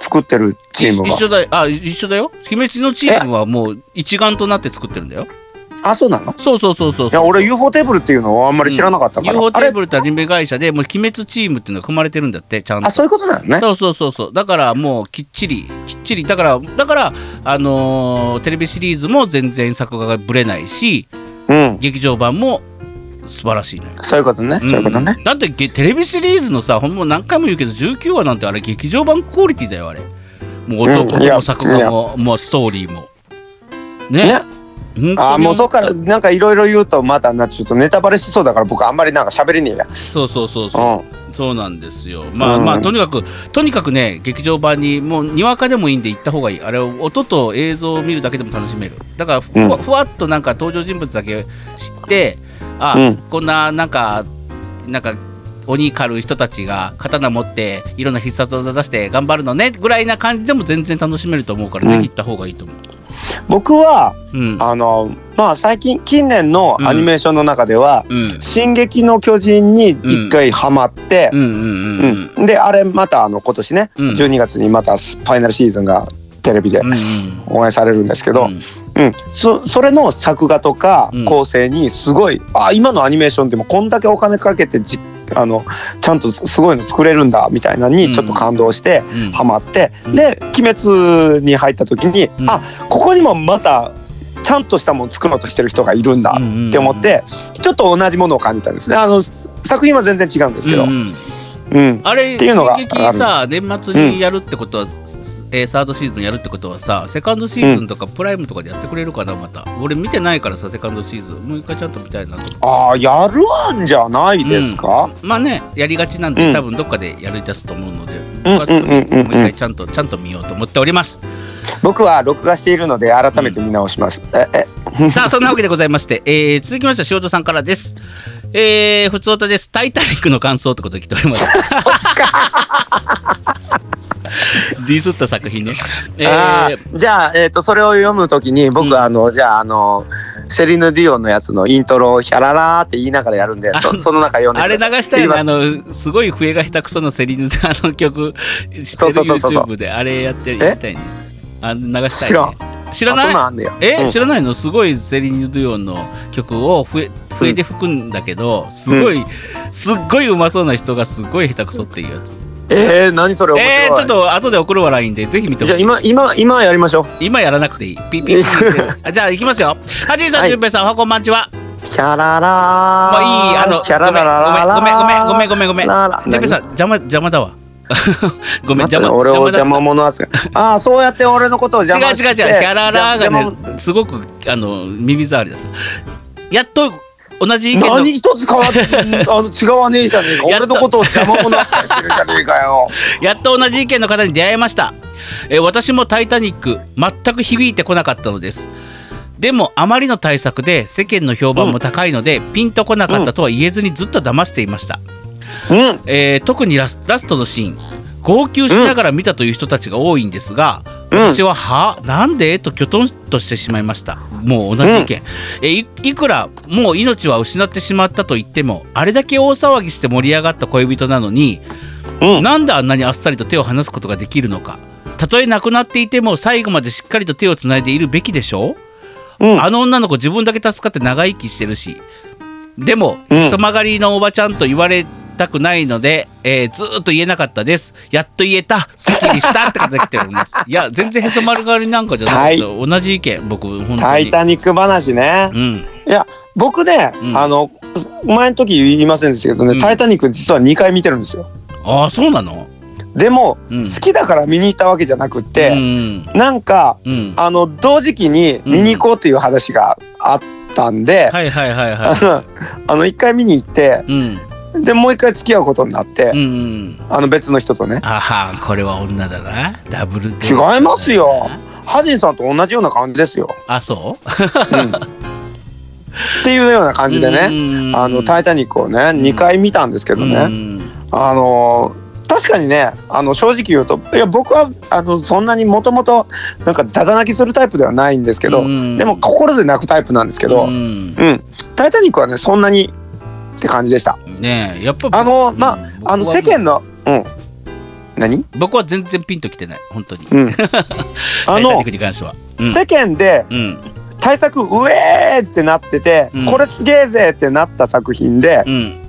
[SPEAKER 2] 作ってるチームが。
[SPEAKER 1] 一緒だよ。あ一緒だよ。鬼滅のチームはもう一丸となって作ってるんだよ
[SPEAKER 2] あそうなの？
[SPEAKER 1] そうそうそうそう
[SPEAKER 2] いや俺 UFO テーブルっていうのはあんまり知らなかったから、
[SPEAKER 1] UFO テ
[SPEAKER 2] あれ？
[SPEAKER 1] ーブルってアニメ会社でもう鬼滅チームっていうのが組まれてるんだってちゃんと。
[SPEAKER 2] あそういうことなのね。
[SPEAKER 1] そうそうそうそう。だからもうきっちりきっちり。だからだからあのーテレビシリーズも全然作画がぶれないし
[SPEAKER 2] うん。
[SPEAKER 1] 劇場版も素晴らしいのよ。
[SPEAKER 2] そういうことね、そういうことね。
[SPEAKER 1] んだってげテレビシリーズのさほんま何回も言うけど19話なんてあれ劇場版クオリティだよあれ。もう音,、
[SPEAKER 2] うん。いや
[SPEAKER 1] 音も作画ももうストーリーも。ね。
[SPEAKER 2] ね
[SPEAKER 1] 本当に
[SPEAKER 2] あもうそっからなんかいろいろ言うとまたなちょっとネタバレしそうだから僕あんまりなんか喋れねえや
[SPEAKER 1] そうそうそうそう
[SPEAKER 2] う
[SPEAKER 1] そうなんですよ。まあ、
[SPEAKER 2] うん
[SPEAKER 1] まあとにかくとにかくね劇場版にもうにわかでもいいんで行った方がいい。あれ音と映像を見るだけでも楽しめる。だからふわ,、
[SPEAKER 2] うん
[SPEAKER 1] ふわっとなんか登場人物だけ知って、あ、
[SPEAKER 2] うん
[SPEAKER 1] こんななんかなんか鬼狩る人たちが刀持っていろんな必殺技出して頑張るのねぐらいな感じでも全然楽しめると思うから、
[SPEAKER 2] うん
[SPEAKER 1] ぜひ行った方がいいと思う。
[SPEAKER 2] 僕は
[SPEAKER 1] うん。
[SPEAKER 2] あのまあ最近近年のアニメーションの中では
[SPEAKER 1] うん「
[SPEAKER 2] 進撃の巨人」に一回ハマって
[SPEAKER 1] うんうんうん
[SPEAKER 2] うん。であれまたあの今年ね
[SPEAKER 1] うん。
[SPEAKER 2] 12月にまたファイナルシーズンがテレビで
[SPEAKER 1] うんうん。
[SPEAKER 2] 応援されるんですけど、
[SPEAKER 1] うん。
[SPEAKER 2] うん、そそれの作画とか
[SPEAKER 1] うん。
[SPEAKER 2] 構成にすごい、あ今のアニメーションでもこんだけお金かけてじあのちゃんとすすごいの作れるんだみたいなのにちょっと感動して
[SPEAKER 1] うん。
[SPEAKER 2] ハマって、
[SPEAKER 1] うん。
[SPEAKER 2] で「鬼滅」に入った時に、
[SPEAKER 1] うん。
[SPEAKER 2] あここにもまたちゃんとしたもの作ろうとしてる人がいるんだって思って、ちょっと同じものを感じたんですね。あの作品は全然違うんですけど、
[SPEAKER 1] うん
[SPEAKER 2] うん。
[SPEAKER 1] うん。あれ
[SPEAKER 2] っていうのが
[SPEAKER 1] さ年末にやるってことは、すえーサードシーズンやるってことはさセカンドシーズンとかプライムとかでやってくれるかなまた。俺見てないからさセカンドシーズンもう一回ちゃんと見たいなと
[SPEAKER 2] ああやるんじゃないですか、
[SPEAKER 1] まあねやりがちなんで、
[SPEAKER 2] うん。
[SPEAKER 1] 多分どっかでやり出すと思うので、
[SPEAKER 2] うん
[SPEAKER 1] 僕はそれ
[SPEAKER 2] うん。うんうんうん
[SPEAKER 1] もう一回ちゃんとちゃんと見ようと思っております。
[SPEAKER 2] 僕は録画しているので改めて見直します。ええ。
[SPEAKER 1] さあそんなわけでございまして、えー続きましては塩戸さんからです。えー、ふつおたです。タイタニックの感想ってことで来ております。ディスった作品ね。え
[SPEAKER 2] あ
[SPEAKER 1] ー、
[SPEAKER 2] ーじゃあ、えー、とそれを読むときに僕、
[SPEAKER 1] うん。
[SPEAKER 2] あのじゃああのセリヌ・ディオンのやつのイントロをヒャララーって言いながらやるんでそその中読んで
[SPEAKER 1] あれ流したよね。あの、すごい笛が下手くそなセリヌあの曲、知ってる
[SPEAKER 2] そうそうそうそう
[SPEAKER 1] YouTube であれやってるやりたいね。あ流したい、ね。知ら
[SPEAKER 2] ん。なん
[SPEAKER 1] ないえ、
[SPEAKER 2] うん。
[SPEAKER 1] 知らないの？すごいセリヌ・デュオンの曲を笛笛で吹くんだけど、すごい、すっごいうまそうな人がすごい下手くそっていうやつ。
[SPEAKER 2] えー、何それ面白い。
[SPEAKER 1] えー、ちょっと後で送るわ LINE でぜひ見てほしい。
[SPEAKER 2] じゃあ今今今やりましょう。
[SPEAKER 1] 今やらなくていい。ピッピッピ じゃあ行きますよ。はじいさん
[SPEAKER 2] はい。
[SPEAKER 1] じゅんぺいさんおはこんばんちは。
[SPEAKER 2] キャララ
[SPEAKER 1] まあいいあの
[SPEAKER 2] キャラララララ。
[SPEAKER 1] ごめんごめんごめんごめんごめんじゅんぺいさん邪魔邪魔だわ。ごめん邪魔
[SPEAKER 2] 俺を邪
[SPEAKER 1] だ。
[SPEAKER 2] 魔者扱い。ああそうやって俺のことを
[SPEAKER 1] 違う違う違う。
[SPEAKER 2] 邪魔して
[SPEAKER 1] キャララ
[SPEAKER 2] 邪魔
[SPEAKER 1] がねすごくあの耳障りだった。やっと同じ意見の。
[SPEAKER 2] 何一つ変わってあの違わねえじゃねえか。
[SPEAKER 1] やっと
[SPEAKER 2] 俺のことを邪魔者扱いしてるじゃねえかよ。
[SPEAKER 1] やっと同じ意見の方に出会いました、えー私も「タイタニック」全く響いてこなかったのです。でもあまりの対策で世間の評判も高いので、ピンとこなかったとは言えずにずっと騙していました、
[SPEAKER 2] うん。
[SPEAKER 1] えー特にラスラストのシーン号泣しながら見たという人たちが多いんですが、
[SPEAKER 2] うん。
[SPEAKER 1] 私は「は？なんで?」ときょとんとしてしまいました。もう同じ意見、えーいいくらもう命は失ってしまったと言ってもあれだけ大騒ぎして盛り上がった恋人なのに
[SPEAKER 2] うん。
[SPEAKER 1] なんであんなにあっさりと手を離すことができるのか。たとえ亡くなっていても最後までしっかりと手をつないでいるべきでしょう、
[SPEAKER 2] うん。
[SPEAKER 1] あの女の子自分だけ助かって長生きしてるし。でも
[SPEAKER 2] うん。
[SPEAKER 1] へそ曲がりのおばちゃんと言われたくないので、えーずーっと言えなかったです。やっと言えた。すっきりしたって方が来ております。いや全然へそ曲がりなんかじゃなくて、同じ意見僕本当に。
[SPEAKER 2] タイタニック話ね。
[SPEAKER 1] うん。
[SPEAKER 2] いや僕ね、
[SPEAKER 1] うん。
[SPEAKER 2] あの前の時言いませんでしたけどね、
[SPEAKER 1] うん。
[SPEAKER 2] タイタニック実は2回見てるんですよ。
[SPEAKER 1] ああそうなの？
[SPEAKER 2] でも、
[SPEAKER 1] うん。
[SPEAKER 2] 好きだから見に行ったわけじゃなくって、
[SPEAKER 1] うん
[SPEAKER 2] なんか
[SPEAKER 1] うん。
[SPEAKER 2] あの同時期に見に行こうっていう話があったんで、
[SPEAKER 1] はいはいはい
[SPEAKER 2] あ
[SPEAKER 1] は
[SPEAKER 2] のあの1回見に行って
[SPEAKER 1] いうん
[SPEAKER 2] でもう1回付き合うことになって、
[SPEAKER 1] うんうん。
[SPEAKER 2] あの別の人とね。
[SPEAKER 1] あはこれは女だな。ダブル
[SPEAKER 2] 違
[SPEAKER 1] ト
[SPEAKER 2] いますよ。ハジンさんと同じような感じですよ。
[SPEAKER 1] あそう？
[SPEAKER 2] うん、っていうような感じでね、
[SPEAKER 1] ね
[SPEAKER 2] あの「タイタニック」をね2回見たんですけどね、あの確かにねあの正直言うといや僕はあのそんなにもともとなんかダダ泣きするタイプではないんですけど、でも心で泣くタイプなんですけど、
[SPEAKER 1] う
[SPEAKER 2] うん
[SPEAKER 1] ん。
[SPEAKER 2] タイタニック」はねそんなにって感じでした。
[SPEAKER 1] ねえやっぱ
[SPEAKER 2] あのま
[SPEAKER 1] あ
[SPEAKER 2] あの世間のうん。何？
[SPEAKER 1] 僕は全然ピンときてない本当に。
[SPEAKER 2] うん。あの
[SPEAKER 1] うん。
[SPEAKER 2] 世間で
[SPEAKER 1] うん。
[SPEAKER 2] 対策うえーってなってて、
[SPEAKER 1] うん。
[SPEAKER 2] これすげえぜってなった作品で、
[SPEAKER 1] うん。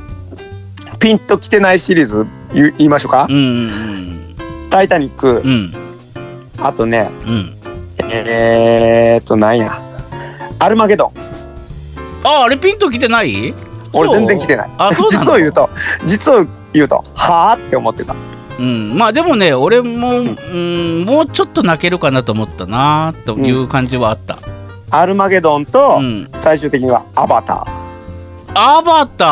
[SPEAKER 2] ピンときてないシリーズ言いましょうか？
[SPEAKER 1] うんうん「
[SPEAKER 2] タイタニック。
[SPEAKER 1] うんうん」
[SPEAKER 2] あとね
[SPEAKER 1] うん。
[SPEAKER 2] えー、っとなんや「アルマゲドン。
[SPEAKER 1] ああれピンときてない」
[SPEAKER 2] 俺全然来てない。
[SPEAKER 1] あそう
[SPEAKER 2] 実を言うと。実を言うと「はあ?」って思ってた。
[SPEAKER 1] うん、まあでもね俺も、うん、もうちょっと泣けるかなと思ったなという感じはあった、「
[SPEAKER 2] アルマゲドン」と
[SPEAKER 1] うん。
[SPEAKER 2] 最終的には「アバタ
[SPEAKER 1] アバター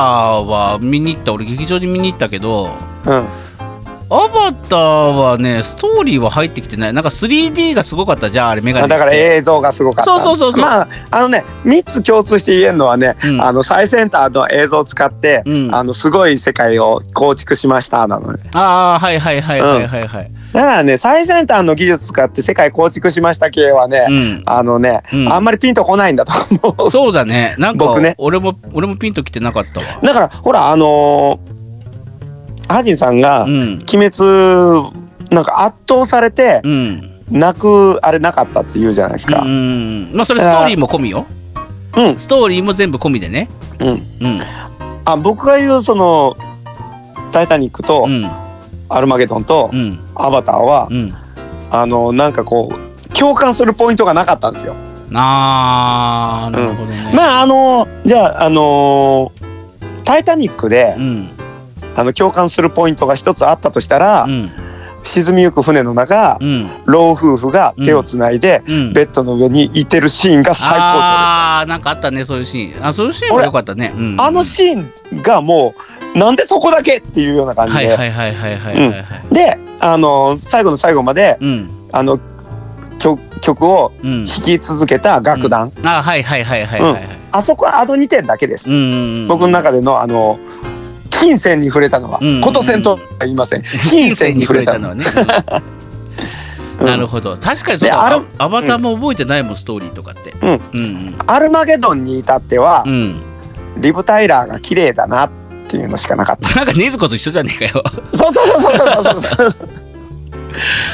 [SPEAKER 1] は見に行った。俺劇場に見に行ったけど
[SPEAKER 2] ー」うん
[SPEAKER 1] アバターはねストーリーは入ってきてない。なんか 3D がすごかったじゃんあれメガネ
[SPEAKER 2] だから映像がすごかった。
[SPEAKER 1] そうそうそうそう。
[SPEAKER 2] まああのね3つ共通して言えるのはね、
[SPEAKER 1] うん。
[SPEAKER 2] あの最先端の映像を使って、
[SPEAKER 1] うん。
[SPEAKER 2] あのすごい世界を構築しましたなのね。
[SPEAKER 1] ああはいはいはいはいはいはい、
[SPEAKER 2] だからね最先端の技術使って世界構築しました系はね、
[SPEAKER 1] うん。
[SPEAKER 2] あのね、
[SPEAKER 1] うん。
[SPEAKER 2] あんまりピンとこないんだと思う。
[SPEAKER 1] そうだね。なんか
[SPEAKER 2] 僕ね。
[SPEAKER 1] 俺も俺もピンときてなかったわ。
[SPEAKER 2] だからほらあのーハジンさんが「
[SPEAKER 1] うん。
[SPEAKER 2] 鬼滅」なんか圧倒されて
[SPEAKER 1] うん。
[SPEAKER 2] 泣くあれなかったって言うじゃないですか。
[SPEAKER 1] うんまあそれストーリーも込みよ。
[SPEAKER 2] うん。
[SPEAKER 1] ストーリーも全部込みでね。
[SPEAKER 2] うん、
[SPEAKER 1] うん。
[SPEAKER 2] あ僕が言うその「タイタニック」と
[SPEAKER 1] うん「
[SPEAKER 2] アルマゲドン」と
[SPEAKER 1] うん「
[SPEAKER 2] アバターは」
[SPEAKER 1] うん。
[SPEAKER 2] あのなんかこう共感するポイントがなかったんですよ。
[SPEAKER 1] あーなるほどね、
[SPEAKER 2] まああのじゃああのタイタニック」で
[SPEAKER 1] うん
[SPEAKER 2] あの共感するポイントが一つあったとしたら、
[SPEAKER 1] うん。
[SPEAKER 2] 沈みゆく船の中、
[SPEAKER 1] うん。
[SPEAKER 2] 老夫婦が手をつないで、
[SPEAKER 1] うん。
[SPEAKER 2] ベッドの上にいてるシーンが最高潮でした。
[SPEAKER 1] ああなんかあったねそういうシーン。あそういうシーンは良かったね、うん、
[SPEAKER 2] あのシーンがもうなんでそこだけっていうような感じで、であの最後の最後まで
[SPEAKER 1] うん。
[SPEAKER 2] あの曲曲を
[SPEAKER 1] うん。
[SPEAKER 2] 弾き続けた楽団、
[SPEAKER 1] あはいはいはいはいはいはい。
[SPEAKER 2] あそこはあの2点だけです、僕の中でのあの金銭に触れたのは、
[SPEAKER 1] うん。
[SPEAKER 2] ことせんとは言いません。金銭に触れたの
[SPEAKER 1] は。ね、
[SPEAKER 2] うん。
[SPEAKER 1] なるほど。確かにそうだ
[SPEAKER 2] であれ
[SPEAKER 1] アアバターも覚えてないもんストーリーとかって。
[SPEAKER 2] うん。
[SPEAKER 1] うん
[SPEAKER 2] アルマゲドンに至っては、
[SPEAKER 1] うん。うん
[SPEAKER 2] リブ・タイラーが綺麗だなっていうのしかなかった。
[SPEAKER 1] なんかねずこと一緒じゃねえかよ。
[SPEAKER 2] そうそうそうそうそうそう。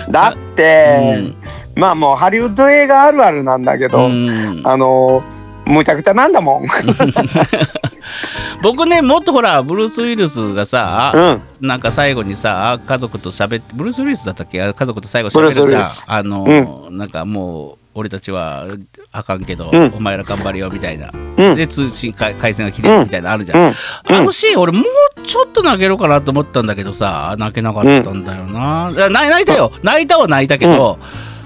[SPEAKER 2] だって、まあもうハリウッド映画あるあるなんだけど、
[SPEAKER 1] うん。
[SPEAKER 2] あのむちゃくちゃなんだもん。
[SPEAKER 1] 僕ねもっとほらブルース・ウィルスがさ、
[SPEAKER 2] うん。
[SPEAKER 1] なんか最後にさ家族と喋ってブルース・ウィルスだったっけ？家族と最後喋るじゃん。あの、なんかもう俺たちはあかんけど、
[SPEAKER 2] うん。
[SPEAKER 1] お前ら頑張れよみたいな、
[SPEAKER 2] うん。
[SPEAKER 1] で通信回回線が切れるみたいなのあるじゃん、
[SPEAKER 2] うん。
[SPEAKER 1] あのシーン俺もうちょっと泣けるかなと思ったんだけどさ泣けなかったんだよな、泣いたよ。泣いたは泣いたけど、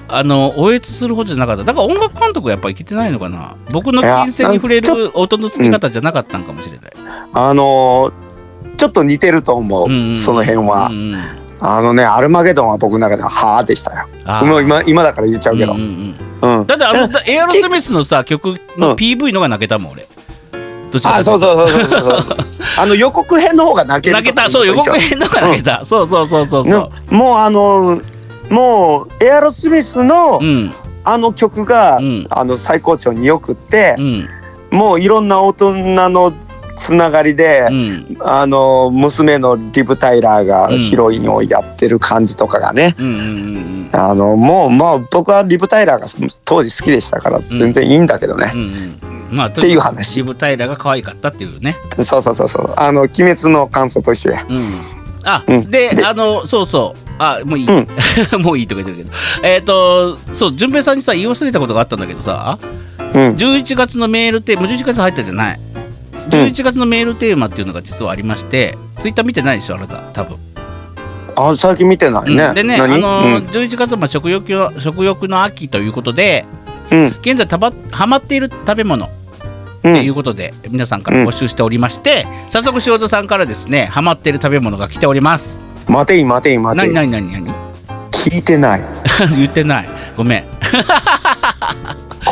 [SPEAKER 1] あのおえつするほどじゃなかった。だから音楽監督はやっぱり生きてないのかな。僕の金銭に触れる音の付け方じゃなかったんかもしれない、
[SPEAKER 2] あのーちょっと似てると思う、
[SPEAKER 1] うんうん
[SPEAKER 2] その辺は、
[SPEAKER 1] うんうん
[SPEAKER 2] あのねアルマゲドンは僕の中でははあでしたよ。もう今今だから言っちゃうけど、
[SPEAKER 1] うん
[SPEAKER 2] うん
[SPEAKER 1] うんうん。だってあの
[SPEAKER 2] え
[SPEAKER 1] エアロスミスのさ曲の PV のが泣けたもん俺。どちらか
[SPEAKER 2] あそううそうそうそうそうあの予告編の方が泣ける
[SPEAKER 1] 泣けた。そう予告編のが泣けた、そうそうそうそうそ
[SPEAKER 2] ね もうあのもうエアロスミスのあの曲が、
[SPEAKER 1] うん。
[SPEAKER 2] あの最高潮によくって
[SPEAKER 1] う、ん。
[SPEAKER 2] もういろんな大人のつながりで、
[SPEAKER 1] うん。
[SPEAKER 2] あの娘のリブ・タイラーがヒロインをやってる感じとかがね、あのもうまあ僕はリブ・タイラーが当時好きでしたから全然いいんだけどね、
[SPEAKER 1] うんうん。まあ
[SPEAKER 2] っていう話。
[SPEAKER 1] リブタイラが可愛かったっていうね。
[SPEAKER 2] そうそうそうそう。あの「鬼滅」の感想と一緒や。
[SPEAKER 1] うんあ、
[SPEAKER 2] うん。
[SPEAKER 1] で
[SPEAKER 2] で。
[SPEAKER 1] あのそうそう。あもういい、
[SPEAKER 2] うん。
[SPEAKER 1] もういいとか言ってるけど。えっ、とそう順平さんにさ言い忘れたことがあったんだけどさ。
[SPEAKER 2] うん。
[SPEAKER 1] 11月のメールテーマ11月入ったじゃない11月のメールテーマっていうのが実はありまして、ツイッター見てないでしょあなた多分、
[SPEAKER 2] あ最近見てないね、
[SPEAKER 1] うん。でねあ
[SPEAKER 2] 何
[SPEAKER 1] のー11月はまあ食欲の食欲の秋ということで
[SPEAKER 2] うんうん。
[SPEAKER 1] 現在たばハマっている食べ物
[SPEAKER 2] う
[SPEAKER 1] とい
[SPEAKER 2] ん
[SPEAKER 1] うことで、皆さんから募集しておりまして、早速塩田さんからですねハマっている食べ物が来ております。
[SPEAKER 2] 待てい待てい待て
[SPEAKER 1] 何
[SPEAKER 2] い
[SPEAKER 1] 何何何？
[SPEAKER 2] 聞いてない。
[SPEAKER 1] 言ってない。ごめん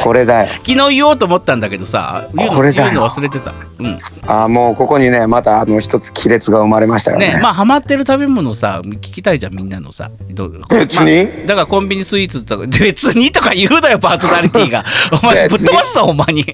[SPEAKER 2] これだよ。
[SPEAKER 1] 昨日言おうと思ったんだけどさ言うの
[SPEAKER 2] これだよ。
[SPEAKER 1] 言うの忘れてた。うん。
[SPEAKER 2] あもうここにねまたあの一つ亀裂が生まれましたよね。
[SPEAKER 1] ねまあハマってる食べ物さ聞きたいじゃんみんなのさ。どう
[SPEAKER 2] 別に？
[SPEAKER 1] まあだからコンビニスイーツとか別にとか言うなよパーソナリティが。お前ぶっ飛ばすぞお前に。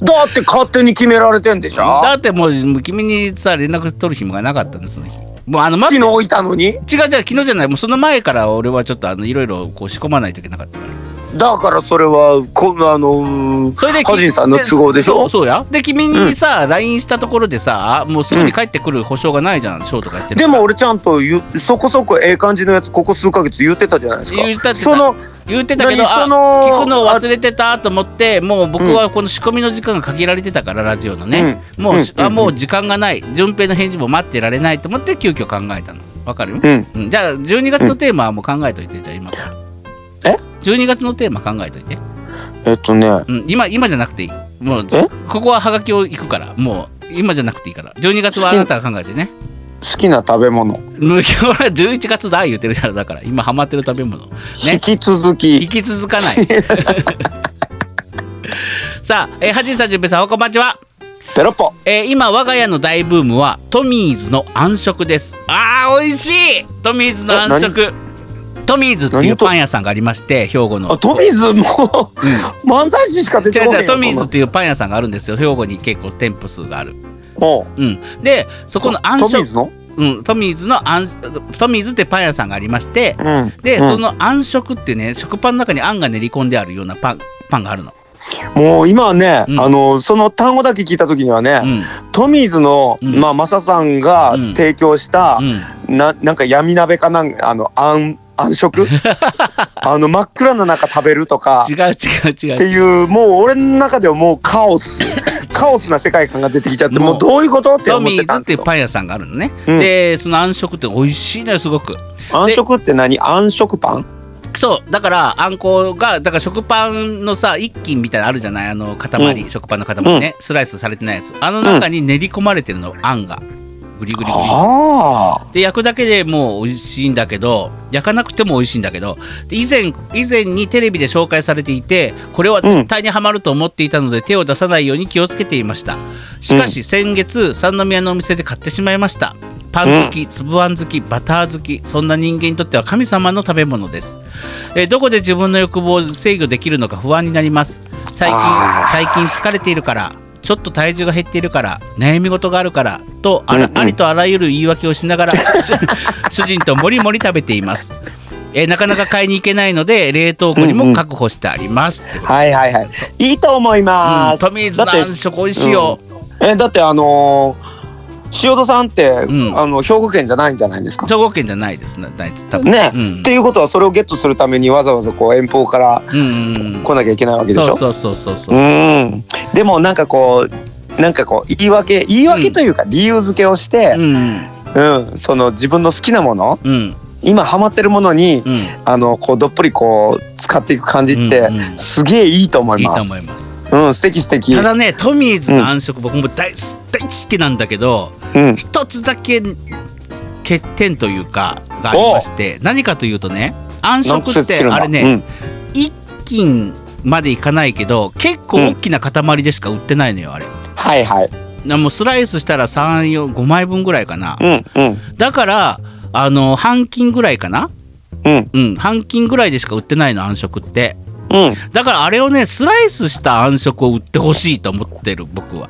[SPEAKER 2] だって勝手に決められてんでしょ？
[SPEAKER 1] だってもうもう君にさ連絡取る暇がなかったんですその日もうあの
[SPEAKER 2] 昨日いたのに？
[SPEAKER 1] 違う違う昨日じゃない。もうその前から俺はちょっとあのいろいろこう仕込まないといけなかったから
[SPEAKER 2] だからそれはこあの
[SPEAKER 1] それで
[SPEAKER 2] ハジンさんの都合でしょ？
[SPEAKER 1] そうそうや。で君にさ、LINE したところでさもうすぐに帰ってくる保証がないじゃん、ショーとかやって
[SPEAKER 2] でも俺ちゃんとそこそこええ感じのやつここ数ヶ月言ってたじゃないですか。
[SPEAKER 1] 言って
[SPEAKER 2] その
[SPEAKER 1] 言ってたけど
[SPEAKER 2] 何？そ
[SPEAKER 1] あ
[SPEAKER 2] の
[SPEAKER 1] 聞くのを忘れてたと思ってもう僕はこの仕込みの時間が限られてたからラジオのね、もう、
[SPEAKER 2] うん。
[SPEAKER 1] あもう時間がない。順平の返事も待ってられないと思って急遽考えたの。わかる、
[SPEAKER 2] うん。
[SPEAKER 1] うん。じゃあ12月のテーマはもう考えといてじゃあ今から
[SPEAKER 2] え
[SPEAKER 1] ？12月のテーマ考えといて、
[SPEAKER 2] えっとね。
[SPEAKER 1] うん、今今じゃなくていい。もう
[SPEAKER 2] え？
[SPEAKER 1] ここはハガキを行くから。もう今じゃなくていいから。12月はあなたが考えてね。
[SPEAKER 2] 好きな食べ物、
[SPEAKER 1] もう今日は11月だ言ってるからだから。今ハマってる食べ物。
[SPEAKER 2] 引き続
[SPEAKER 1] 引
[SPEAKER 2] き
[SPEAKER 1] き続かない。さあ、えー、はじんさんじゅんぺいさんおこんばんちは。
[SPEAKER 2] ペロッポ。
[SPEAKER 1] えー今我が家の大ブームはトミーズの暗食です。あー美味しい。トミーズの暗食トミーズっていうパン屋さんがありまして兵庫の。
[SPEAKER 2] あトミーズもう 漫才師しか出てこな。い
[SPEAKER 1] トミーズっていうパン屋さんがあるんですよ。兵庫に結構店舗数がある。
[SPEAKER 2] も
[SPEAKER 1] う。ん。でそこの暗食
[SPEAKER 2] トミーズの？
[SPEAKER 1] うん、トミーズの暗トミーズってパン屋さんがありまして
[SPEAKER 2] うん。
[SPEAKER 1] で、
[SPEAKER 2] うん。
[SPEAKER 1] その暗食ってね食パンの中にあんが練り込んであるようなパンパンがあるの、
[SPEAKER 2] もう今はね、
[SPEAKER 1] うん。
[SPEAKER 2] あのその単語だけ聞いた時にはね、
[SPEAKER 1] うん。
[SPEAKER 2] トミーズの、
[SPEAKER 1] うん。
[SPEAKER 2] まあマサさんが
[SPEAKER 1] うん。
[SPEAKER 2] 提供した、
[SPEAKER 1] うん、
[SPEAKER 2] ななんか闇鍋かなんあのあん暗食？あの真っ暗な中食べるとか。
[SPEAKER 1] 違う違う違う。
[SPEAKER 2] っていうもう俺の中ではもうカオス。カオスな世界観が出てきちゃって
[SPEAKER 1] もう
[SPEAKER 2] どういうことって
[SPEAKER 1] ト
[SPEAKER 2] 思っ
[SPEAKER 1] ミーズっていう
[SPEAKER 2] てたんですよ
[SPEAKER 1] パン屋さんがあるのね、
[SPEAKER 2] うん。
[SPEAKER 1] でその暗食って美味しいのよすごく。
[SPEAKER 2] 暗食って何？暗食パン？
[SPEAKER 1] そうだからあんこがだから食パンのさ一斤みたいなのあるじゃない？あの塊、
[SPEAKER 2] うん。
[SPEAKER 1] 食パンの塊ね、スライスされてないやつ。あの中に練り込まれてるのあんがグリグリグリ。で焼くだけでもう美味しいんだけど焼かなくても美味しいんだけど。で以前以前にテレビで紹介されていてこれは絶対にハマると思っていたので、手を出さないように気をつけていました。しかし先月三宮のお店で買ってしまいました。パン好き、粒あん好きバター好きそんな人間にとっては神様の食べ物です。えーどこで自分の欲望を制御できるのか不安になります。最近最近疲れているからちょっと体重が減っているから悩み事があるからとあら、
[SPEAKER 2] うんうん。
[SPEAKER 1] ありとあらゆる言い訳をしながら 主主人ともりもり食べています。えーなかなか買いに行けないので冷凍庫にも確保してあります。ってこと
[SPEAKER 2] はいはいはい。いいと思います、
[SPEAKER 1] うんトミーズ美味しいよ、
[SPEAKER 2] えだってあのー塩戸さんって、
[SPEAKER 1] ん。
[SPEAKER 2] あの兵庫県じゃないんじゃないですか？
[SPEAKER 1] 兵庫県じゃないですね。多分。
[SPEAKER 2] ね、
[SPEAKER 1] うん。
[SPEAKER 2] っていうことはそれをゲットするためにわざわざこう遠方から
[SPEAKER 1] うんうんうん。
[SPEAKER 2] 来なきゃいけないわけでしょ？
[SPEAKER 1] そうそうそうそうそう。
[SPEAKER 2] うーん。でもなんかこうなんかこう言い訳言い訳というか理由付けをして
[SPEAKER 1] う、ん
[SPEAKER 2] うん。その自分の好きなもの
[SPEAKER 1] うん。
[SPEAKER 2] 今ハマってるものに、
[SPEAKER 1] うん。
[SPEAKER 2] あのこうどっぷりこう使っていく感じって、
[SPEAKER 1] うんうん。
[SPEAKER 2] すげえいいと思い
[SPEAKER 1] いい
[SPEAKER 2] ます。
[SPEAKER 1] と思います。
[SPEAKER 2] うん素敵素敵。
[SPEAKER 1] ただねトミーズの暗食、僕も大大好きなんだけど
[SPEAKER 2] うん。
[SPEAKER 1] 一つだけ欠点というかがありまして何かというとね暗食ってあれね、一斤までいかないけど結構大きな塊でしか売ってないのよあれ。
[SPEAKER 2] はいはい。
[SPEAKER 1] なもうスライスしたら345枚分ぐらいかな、
[SPEAKER 2] うんうん。
[SPEAKER 1] だからあの半斤ぐらいかな。
[SPEAKER 2] うん。
[SPEAKER 1] うん半斤ぐらいでしか売ってないの暗食って。
[SPEAKER 2] うん。
[SPEAKER 1] だからあれをねスライスした暗食を売ってほしいと思ってる僕は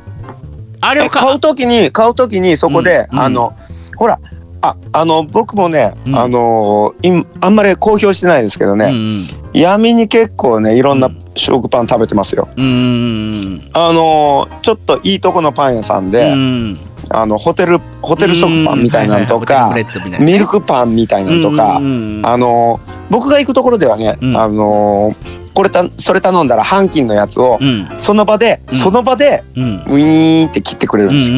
[SPEAKER 1] あれを
[SPEAKER 2] 買う。ときに買うときにそこで、
[SPEAKER 1] うん
[SPEAKER 2] あのほらああの僕もね、
[SPEAKER 1] うん。
[SPEAKER 2] あのいあんまり公表してないですけど
[SPEAKER 1] うん
[SPEAKER 2] ね、
[SPEAKER 1] うん。
[SPEAKER 2] 闇に結構ねいろんな
[SPEAKER 1] うん
[SPEAKER 2] 食パン食べてますよ。あのちょっといいとこのパン屋さんで、
[SPEAKER 1] うん。
[SPEAKER 2] あのホテルホテル食パンみたいなのと
[SPEAKER 1] うん。
[SPEAKER 2] か、
[SPEAKER 1] はいはい
[SPEAKER 2] ミルクパンみたいなのとか、あの僕が行くところではね、
[SPEAKER 1] うん。
[SPEAKER 2] あのこれたそれ頼んだら半斤のやつを
[SPEAKER 1] うん。
[SPEAKER 2] その場で、
[SPEAKER 1] うん。
[SPEAKER 2] その場で
[SPEAKER 1] うん。
[SPEAKER 2] ウィーンって切ってくれるんですよ、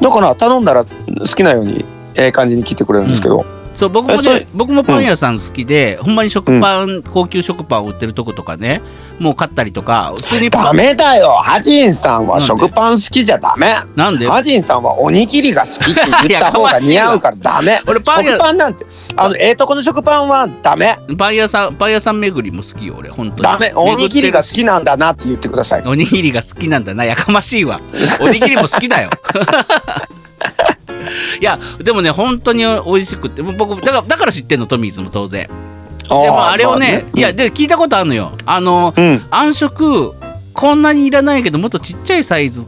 [SPEAKER 2] だから頼んだら好きなようにええ感じに切ってくれるんですけど、
[SPEAKER 1] そう僕もね僕もパン屋さん好きで、ほんまに食パン、高級食パンを売ってるとことかねもう買ったりとか普通にパ
[SPEAKER 2] ダ
[SPEAKER 1] ン
[SPEAKER 2] メだよ。ハジンさんは食パン好きじゃダメ。
[SPEAKER 1] なんで？
[SPEAKER 2] ハジンさんはおにぎりが好きって言った 方が似合うからダメ。
[SPEAKER 1] 俺パン屋
[SPEAKER 2] 食パンなんてあのええとこの食パンはダメ。
[SPEAKER 1] パン屋さんパン屋さん巡りも好きよ俺本当に。
[SPEAKER 2] ダメ。おにぎりが好きなんだなって言ってください。
[SPEAKER 1] るおにぎりが好きなんだなやかましいわ。おにぎりも好きだよ いやでもね本当に美味しくって僕だからだから知ってんのトミーズも当然。でもあれをね,、いやで聞いたことあるのよ。あの
[SPEAKER 2] うん。
[SPEAKER 1] 暗食こんなにいらないけどもっとちっちゃいサイズ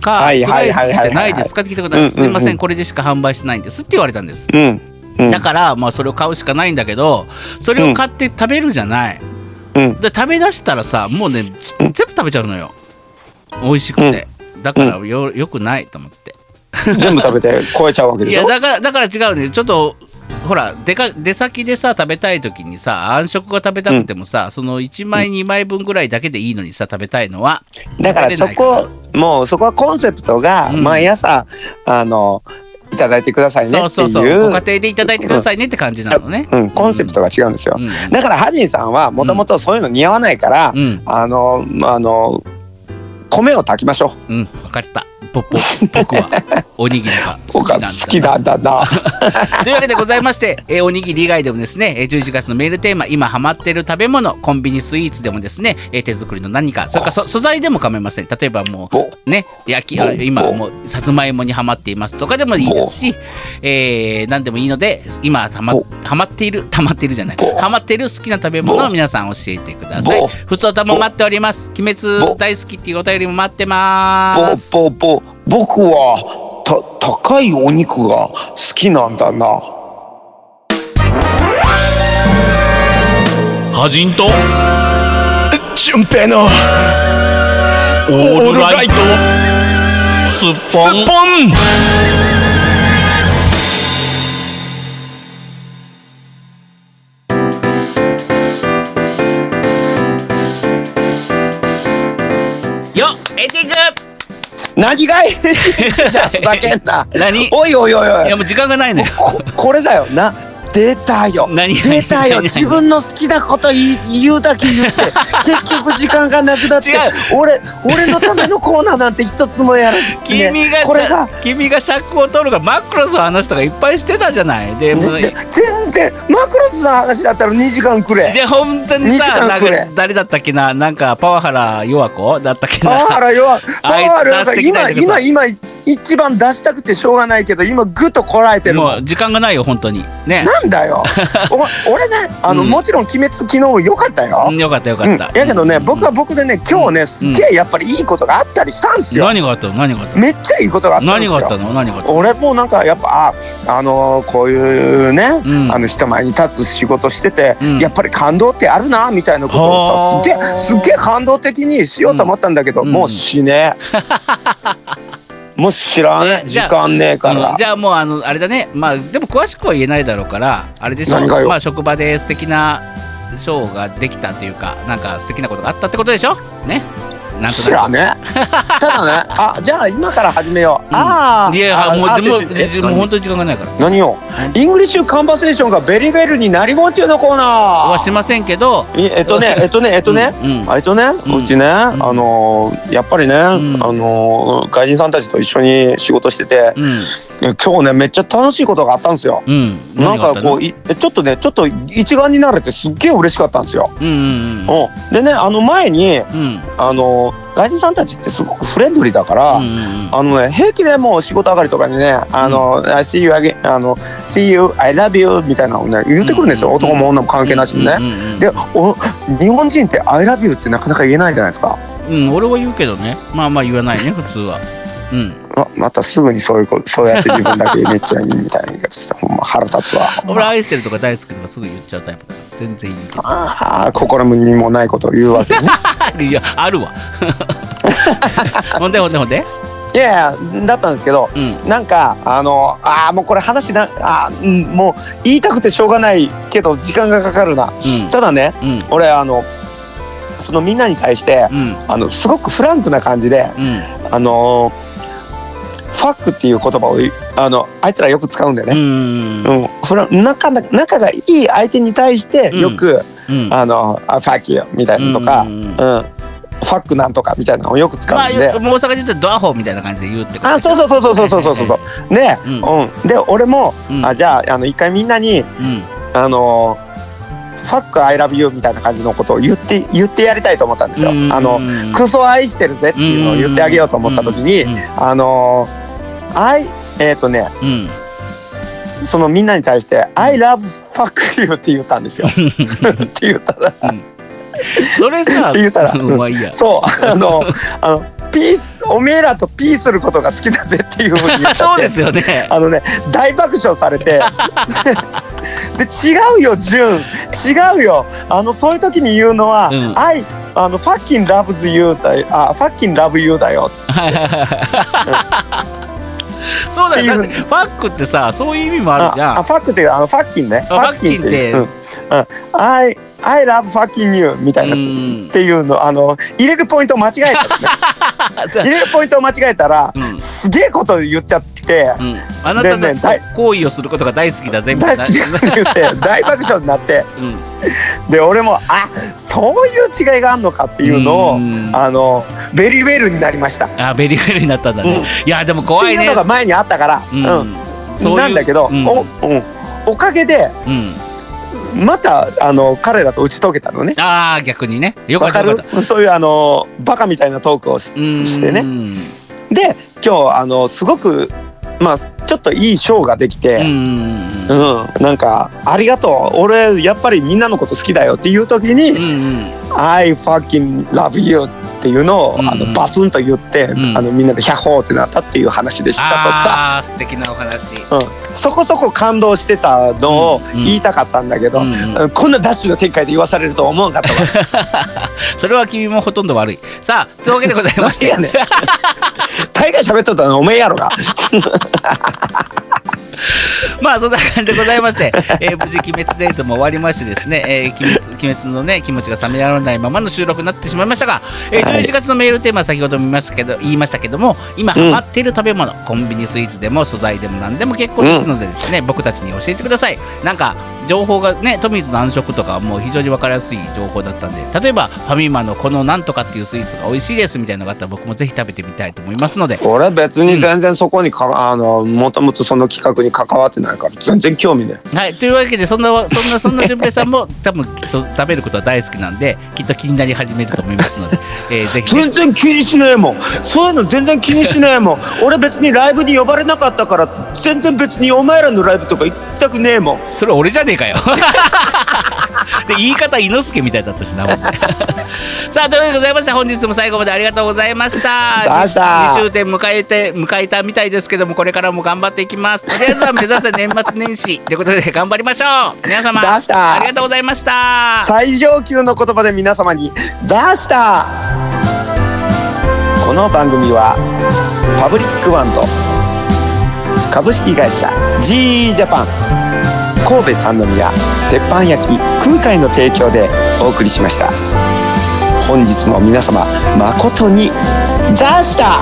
[SPEAKER 1] か
[SPEAKER 2] はい
[SPEAKER 1] スライスしてないですかって聞いたことある。
[SPEAKER 2] うんうんうん。
[SPEAKER 1] すいませんこれでしか販売してないんですって言われたんです。
[SPEAKER 2] うんうん。
[SPEAKER 1] だからまあそれを買うしかないんだけどそれを買って食べるじゃない、
[SPEAKER 2] うん。
[SPEAKER 1] で食べ出したらさもうね全部食べちゃうのよ。美味しくて、だからよよくないと思って
[SPEAKER 2] 全部食べて超えちゃうわけで
[SPEAKER 1] いや
[SPEAKER 2] しょ
[SPEAKER 1] だからだから違うねちょっとほら出か出先でさ食べたい時にさ暗食が食べたくてもさ、その1枚2枚分ぐらいだけでいいのにさ食べたいのは
[SPEAKER 2] だからそこもうそこはコンセプトが
[SPEAKER 1] うん。
[SPEAKER 2] 毎朝あのいただいてくださいねって
[SPEAKER 1] そうそう。ご家庭でいただいてくださいねって感じなのね、
[SPEAKER 2] うん。コンセプトが違うんですよ。
[SPEAKER 1] うん。
[SPEAKER 2] だからハジンさんはもともとそういうの似合わないから
[SPEAKER 1] うん。
[SPEAKER 2] あのあの米を炊きましょう。
[SPEAKER 1] うん。分かったポポ僕は おにぎりが好きなんだ
[SPEAKER 2] 好きなんだな。
[SPEAKER 1] というわけでございまして、えーおにぎり以外でもですね、えー11月のメールテーマ、今ハマってる食べ物、コンビニスイーツでもですね、えー手作りの何か、それからそ素材でも構いません。例えばも
[SPEAKER 2] ぼ
[SPEAKER 1] う、ね、焼き、あ今もうさつまいもにハマっていますとかでもいいですし、えー何でもいいので、今ハマ
[SPEAKER 2] ぼ
[SPEAKER 1] ハマっている、ハマっているじゃない、
[SPEAKER 2] ぼ
[SPEAKER 1] ハマっている好きな食べ物を
[SPEAKER 2] ぼ
[SPEAKER 1] 皆さん教えてください。
[SPEAKER 2] ぼ。
[SPEAKER 1] ふつおたも待っております。鬼滅
[SPEAKER 2] ぼ
[SPEAKER 1] 大好きっていうお便りも待ってます。
[SPEAKER 2] ぼぼぼ僕はた高いお肉が好きなんだな。
[SPEAKER 1] はじんと？
[SPEAKER 2] 純平の
[SPEAKER 1] オールライト。スッポン
[SPEAKER 2] 何がいい？じゃあふざけんな。
[SPEAKER 1] 何？
[SPEAKER 2] おいおいおいおい。
[SPEAKER 1] いやもう時間がないのよ。
[SPEAKER 2] ここれだよ。な出たよ。
[SPEAKER 1] 何？
[SPEAKER 2] 出たよ。
[SPEAKER 1] 何？
[SPEAKER 2] 自分の好きなこと言い言うだけ言って 結局時間がなくなって俺俺のためのコーナーなんて一つもやらずにね
[SPEAKER 1] 君が
[SPEAKER 2] これが
[SPEAKER 1] 君が尺を取るからマクロスの話とかいっぱいしてたじゃない？で
[SPEAKER 2] 全然マクロスの話だったら2時間くれ。
[SPEAKER 1] で本当にさ誰だったっけな？なんかパワハラ弱子だったっけ
[SPEAKER 2] パワ
[SPEAKER 1] な
[SPEAKER 2] ハラよパワハラ 今今今一番出したくてしょうがないけど今ぐっとこらえてるも
[SPEAKER 1] う時間がないよ本当に。ね。
[SPEAKER 2] なんだよ。お俺ねあの、
[SPEAKER 1] うん。
[SPEAKER 2] もちろん「鬼滅」昨日も良かったよ、
[SPEAKER 1] うんよかったよか
[SPEAKER 2] うん、
[SPEAKER 1] った、
[SPEAKER 2] やけどね、
[SPEAKER 1] うん。
[SPEAKER 2] 僕は僕でね今日ねすっげえやっぱりいいことがあったりしたんすよ、
[SPEAKER 1] 何があったの？何があったの？
[SPEAKER 2] めっちゃいいことがあったんですよ。
[SPEAKER 1] 何があったの？何があったの？
[SPEAKER 2] 俺もなんかやっぱああのーこういうね、
[SPEAKER 1] うん。
[SPEAKER 2] あの人前に立つ仕事してて、
[SPEAKER 1] うん。
[SPEAKER 2] やっぱり感動ってあるなみたいなことをさすっげ
[SPEAKER 1] はあ
[SPEAKER 2] えすっげえ感動的にしようと思ったんだけど、
[SPEAKER 1] うん。
[SPEAKER 2] もうしね。え もう知らねえ
[SPEAKER 1] じゃあ
[SPEAKER 2] 時間ねえから、
[SPEAKER 1] うんじゃあもうあのあれだね。まあでも詳しくは言えないだろうからあれでしょ。まあ職場で素敵なショーができたというかなんか素敵なことがあったってことでしょ？ねなんとなく。
[SPEAKER 2] ね。えただねあじゃあ今から始めよう、
[SPEAKER 1] うん。
[SPEAKER 2] ああ
[SPEAKER 1] いやもうでもでもう本当に時間がないから。
[SPEAKER 2] 何よイングリッシュカンバセーションがベリベルになりもんちゅうのコーナー。
[SPEAKER 1] はしませんけど。
[SPEAKER 2] いえっとね えっとねえっとね、
[SPEAKER 1] うんうん。
[SPEAKER 2] あえっとね、うちね、あのーやっぱりね、
[SPEAKER 1] ん。
[SPEAKER 2] あのー外人さんたちと一緒に仕事してて、
[SPEAKER 1] うん。
[SPEAKER 2] 今日ねめっちゃ楽しいことがあったんですよ。
[SPEAKER 1] うん。
[SPEAKER 2] なんかこういちょっとねちょっと一丸になれてすっげえ嬉しかったんですよ。
[SPEAKER 1] うんうん
[SPEAKER 2] うん、でねあの前に
[SPEAKER 1] うんうん。
[SPEAKER 2] あのー外人さんたちってすごくフレンドリーだから、
[SPEAKER 1] うんうん
[SPEAKER 2] あのね平気でもう仕事上がりとかにね「あの、I see you again」あの「see you I love you」みたいなのをね言ってくるんですよ、
[SPEAKER 1] うん
[SPEAKER 2] 男も女も関係なしにね。
[SPEAKER 1] うんうんうん。
[SPEAKER 2] でお日本人って「I love you」ってなかなか言えないじゃないですか。
[SPEAKER 1] うん俺は言うけどね。まあまあ言わないね普通は。うん
[SPEAKER 2] あまたすぐにそういうことそうやって自分だけめっちゃいいみたいな言い方してほんま腹立つわ。
[SPEAKER 1] 俺愛してるとか大好きとかすぐ言っちゃうタイプだから。全然いいけど。
[SPEAKER 2] ああ心にもないことを言うわけね。
[SPEAKER 1] いやあるわ。ほんでほんでほんで？
[SPEAKER 2] いやいやだったんですけど
[SPEAKER 1] うん。
[SPEAKER 2] なんかあのあーもうこれ話なあもう言いたくてしょうがないけど時間がかかるな。
[SPEAKER 1] うん。
[SPEAKER 2] ただね
[SPEAKER 1] うん。
[SPEAKER 2] 俺あのそのみんなに対して
[SPEAKER 1] うん。
[SPEAKER 2] あのすごくフランクな感じで
[SPEAKER 1] うん。
[SPEAKER 2] あのファックっていう言葉をいあのあいつらよく使うんだよ
[SPEAKER 1] う
[SPEAKER 2] ね。
[SPEAKER 1] ん。
[SPEAKER 2] うん、フラ仲な仲がいい相手に対してよく、
[SPEAKER 1] うん。
[SPEAKER 2] あのあファッキーみたいなのとか、
[SPEAKER 1] うん。
[SPEAKER 2] うん。ファックなんとかみたいなのをよく使
[SPEAKER 1] まあ
[SPEAKER 2] うんで。
[SPEAKER 1] よもう大阪で言ったらドアホみたいな感じで言うってこと
[SPEAKER 2] あそうそうそうそうそうそうそうそう。そうん。で俺も、
[SPEAKER 1] うん。
[SPEAKER 2] あじゃああの一回みんなに
[SPEAKER 1] うん。
[SPEAKER 2] あのファック I love you みたいな感じのことを言って言ってやりたいと思ったんですよ。
[SPEAKER 1] うん。
[SPEAKER 2] あの
[SPEAKER 1] うん。
[SPEAKER 2] クソ愛してるぜっていうのを言ってあげようと思った時に、
[SPEAKER 1] うん。
[SPEAKER 2] あの I えっ、とね
[SPEAKER 1] うん。
[SPEAKER 2] そのみんなに対して「I love fuck you」って言ったんですよ。って言ったら。
[SPEAKER 1] それさ
[SPEAKER 2] って言ったら。
[SPEAKER 1] うんまあいいや。
[SPEAKER 2] そうあのあのピースおめえらとピーすることが好きだぜっていうふうに言っちゃ
[SPEAKER 1] そうですよね。
[SPEAKER 2] あのね大爆笑されて。で違うよ潤違うよ。あのそういう時に言うのは「
[SPEAKER 1] うん。
[SPEAKER 2] I あの fucking loves you だよ。あ fucking love you だよ」
[SPEAKER 1] はいはいはい。そうだよだって ファックってさそういう意味もあるじゃん。
[SPEAKER 2] ああファックってあのファッキンね。フ
[SPEAKER 1] あ
[SPEAKER 2] ァッキンっていう、ん。うん、I I love fucking you みたいな。
[SPEAKER 1] うん。
[SPEAKER 2] っていうのあの入れるポイントを間違えたらね。入れるポイントを間違えたら、
[SPEAKER 1] うん。
[SPEAKER 2] すげえこと言っちゃって、
[SPEAKER 1] うん、あなたたちと行為をすることが大好きだぜみたいな。
[SPEAKER 2] 大好きですって言って 大爆笑になって。
[SPEAKER 1] うん、
[SPEAKER 2] で俺もあそういう違いがあるのかっていうのを、
[SPEAKER 1] うん。
[SPEAKER 2] あの very well になりました。っ
[SPEAKER 1] あ very very になったんだね、
[SPEAKER 2] うん。
[SPEAKER 1] いやでも怖いね。
[SPEAKER 2] ていうのが前にあったから、
[SPEAKER 1] うん。
[SPEAKER 2] うん。
[SPEAKER 1] そう
[SPEAKER 2] なんだけど、
[SPEAKER 1] うん。
[SPEAKER 2] おうん、おかげで
[SPEAKER 1] うん、
[SPEAKER 2] またあの彼らと打ち解けたのね。
[SPEAKER 1] ああ逆にね。よか
[SPEAKER 2] わかる？
[SPEAKER 1] った。
[SPEAKER 2] そういうあのバカみたいなトークをし
[SPEAKER 1] うん
[SPEAKER 2] してね。で今日あのすごくまあちょっといいショーができて、
[SPEAKER 1] うん
[SPEAKER 2] うんなんか「ありがとう。俺やっぱりみんなのこと好きだよ」っていう時に「
[SPEAKER 1] うんうん、
[SPEAKER 2] I fucking love you」っていうのを、
[SPEAKER 1] うん
[SPEAKER 2] あのバツンと言って、
[SPEAKER 1] ん。
[SPEAKER 2] あのみんなで「ヒャッホー」ってなったっていう話でしたとさ、
[SPEAKER 1] ああ素敵なお話。
[SPEAKER 2] うん、そこそこ感動してたのを
[SPEAKER 1] うん
[SPEAKER 2] 言いたかったんだけど、こんなダッシュの展開で言わされるとは思わんかったわ。
[SPEAKER 1] それは君もほとんど悪い。さあというわけでございまして。
[SPEAKER 2] なんでやねん 大概喋っとったのおめえやろが。
[SPEAKER 1] まあそんな感じでございまして、えー無事鬼滅デートも終わりましてですね、えー鬼滅鬼滅のね気持ちが冷めやらないままの収録になってしまいましたが、えー
[SPEAKER 2] はい。
[SPEAKER 1] 11月のメールテーマは先ほど見ましたけど言いましたけども今ハマっている食べ物、コンビニスイーツでも素材でも何でも結構ですのでですね、僕たちに教えてください。なんか情報がね富水の暗食とかはもう非常に分かりやすい情報だったんで例えばファミマのこのなんとかっていうスイーツが美味しいですみたいなのがあったら僕もぜひ食べてみたいと思いますので。
[SPEAKER 2] 俺別に全然そこにか、あのもともとその企画に関わってないから全然興味ね
[SPEAKER 1] はい、というわけでそんなそんなそんな順平さんも 多分きっと食べることは大好きなんできっと気になり始めると思いますので、えー、ぜひ、ね。
[SPEAKER 2] 全、然気にしねえもん。そういうの全然気にしねえもん。俺別にライブに呼ばれなかったから全然別にお前らのライブとか行きたくねえもん。
[SPEAKER 1] それ俺じゃねえかよ。で言い方猪之助みたいだったしな さあというわけでございまして本日も最後までありがとうございました。
[SPEAKER 2] ざました。
[SPEAKER 1] 2周年迎えて迎えたみたいですけどもこれからも頑張っていきます。とりあえずは目指せ年末年始。ということで頑張りましょう。皆様ありがとうございました。
[SPEAKER 2] 最上級の言葉で皆様にザしたこの番組はパブリックワンド株式会社 GE ジャパン神戸三宮鉄板焼き空海の提供でお送りしました。本日も皆様誠にザーシタ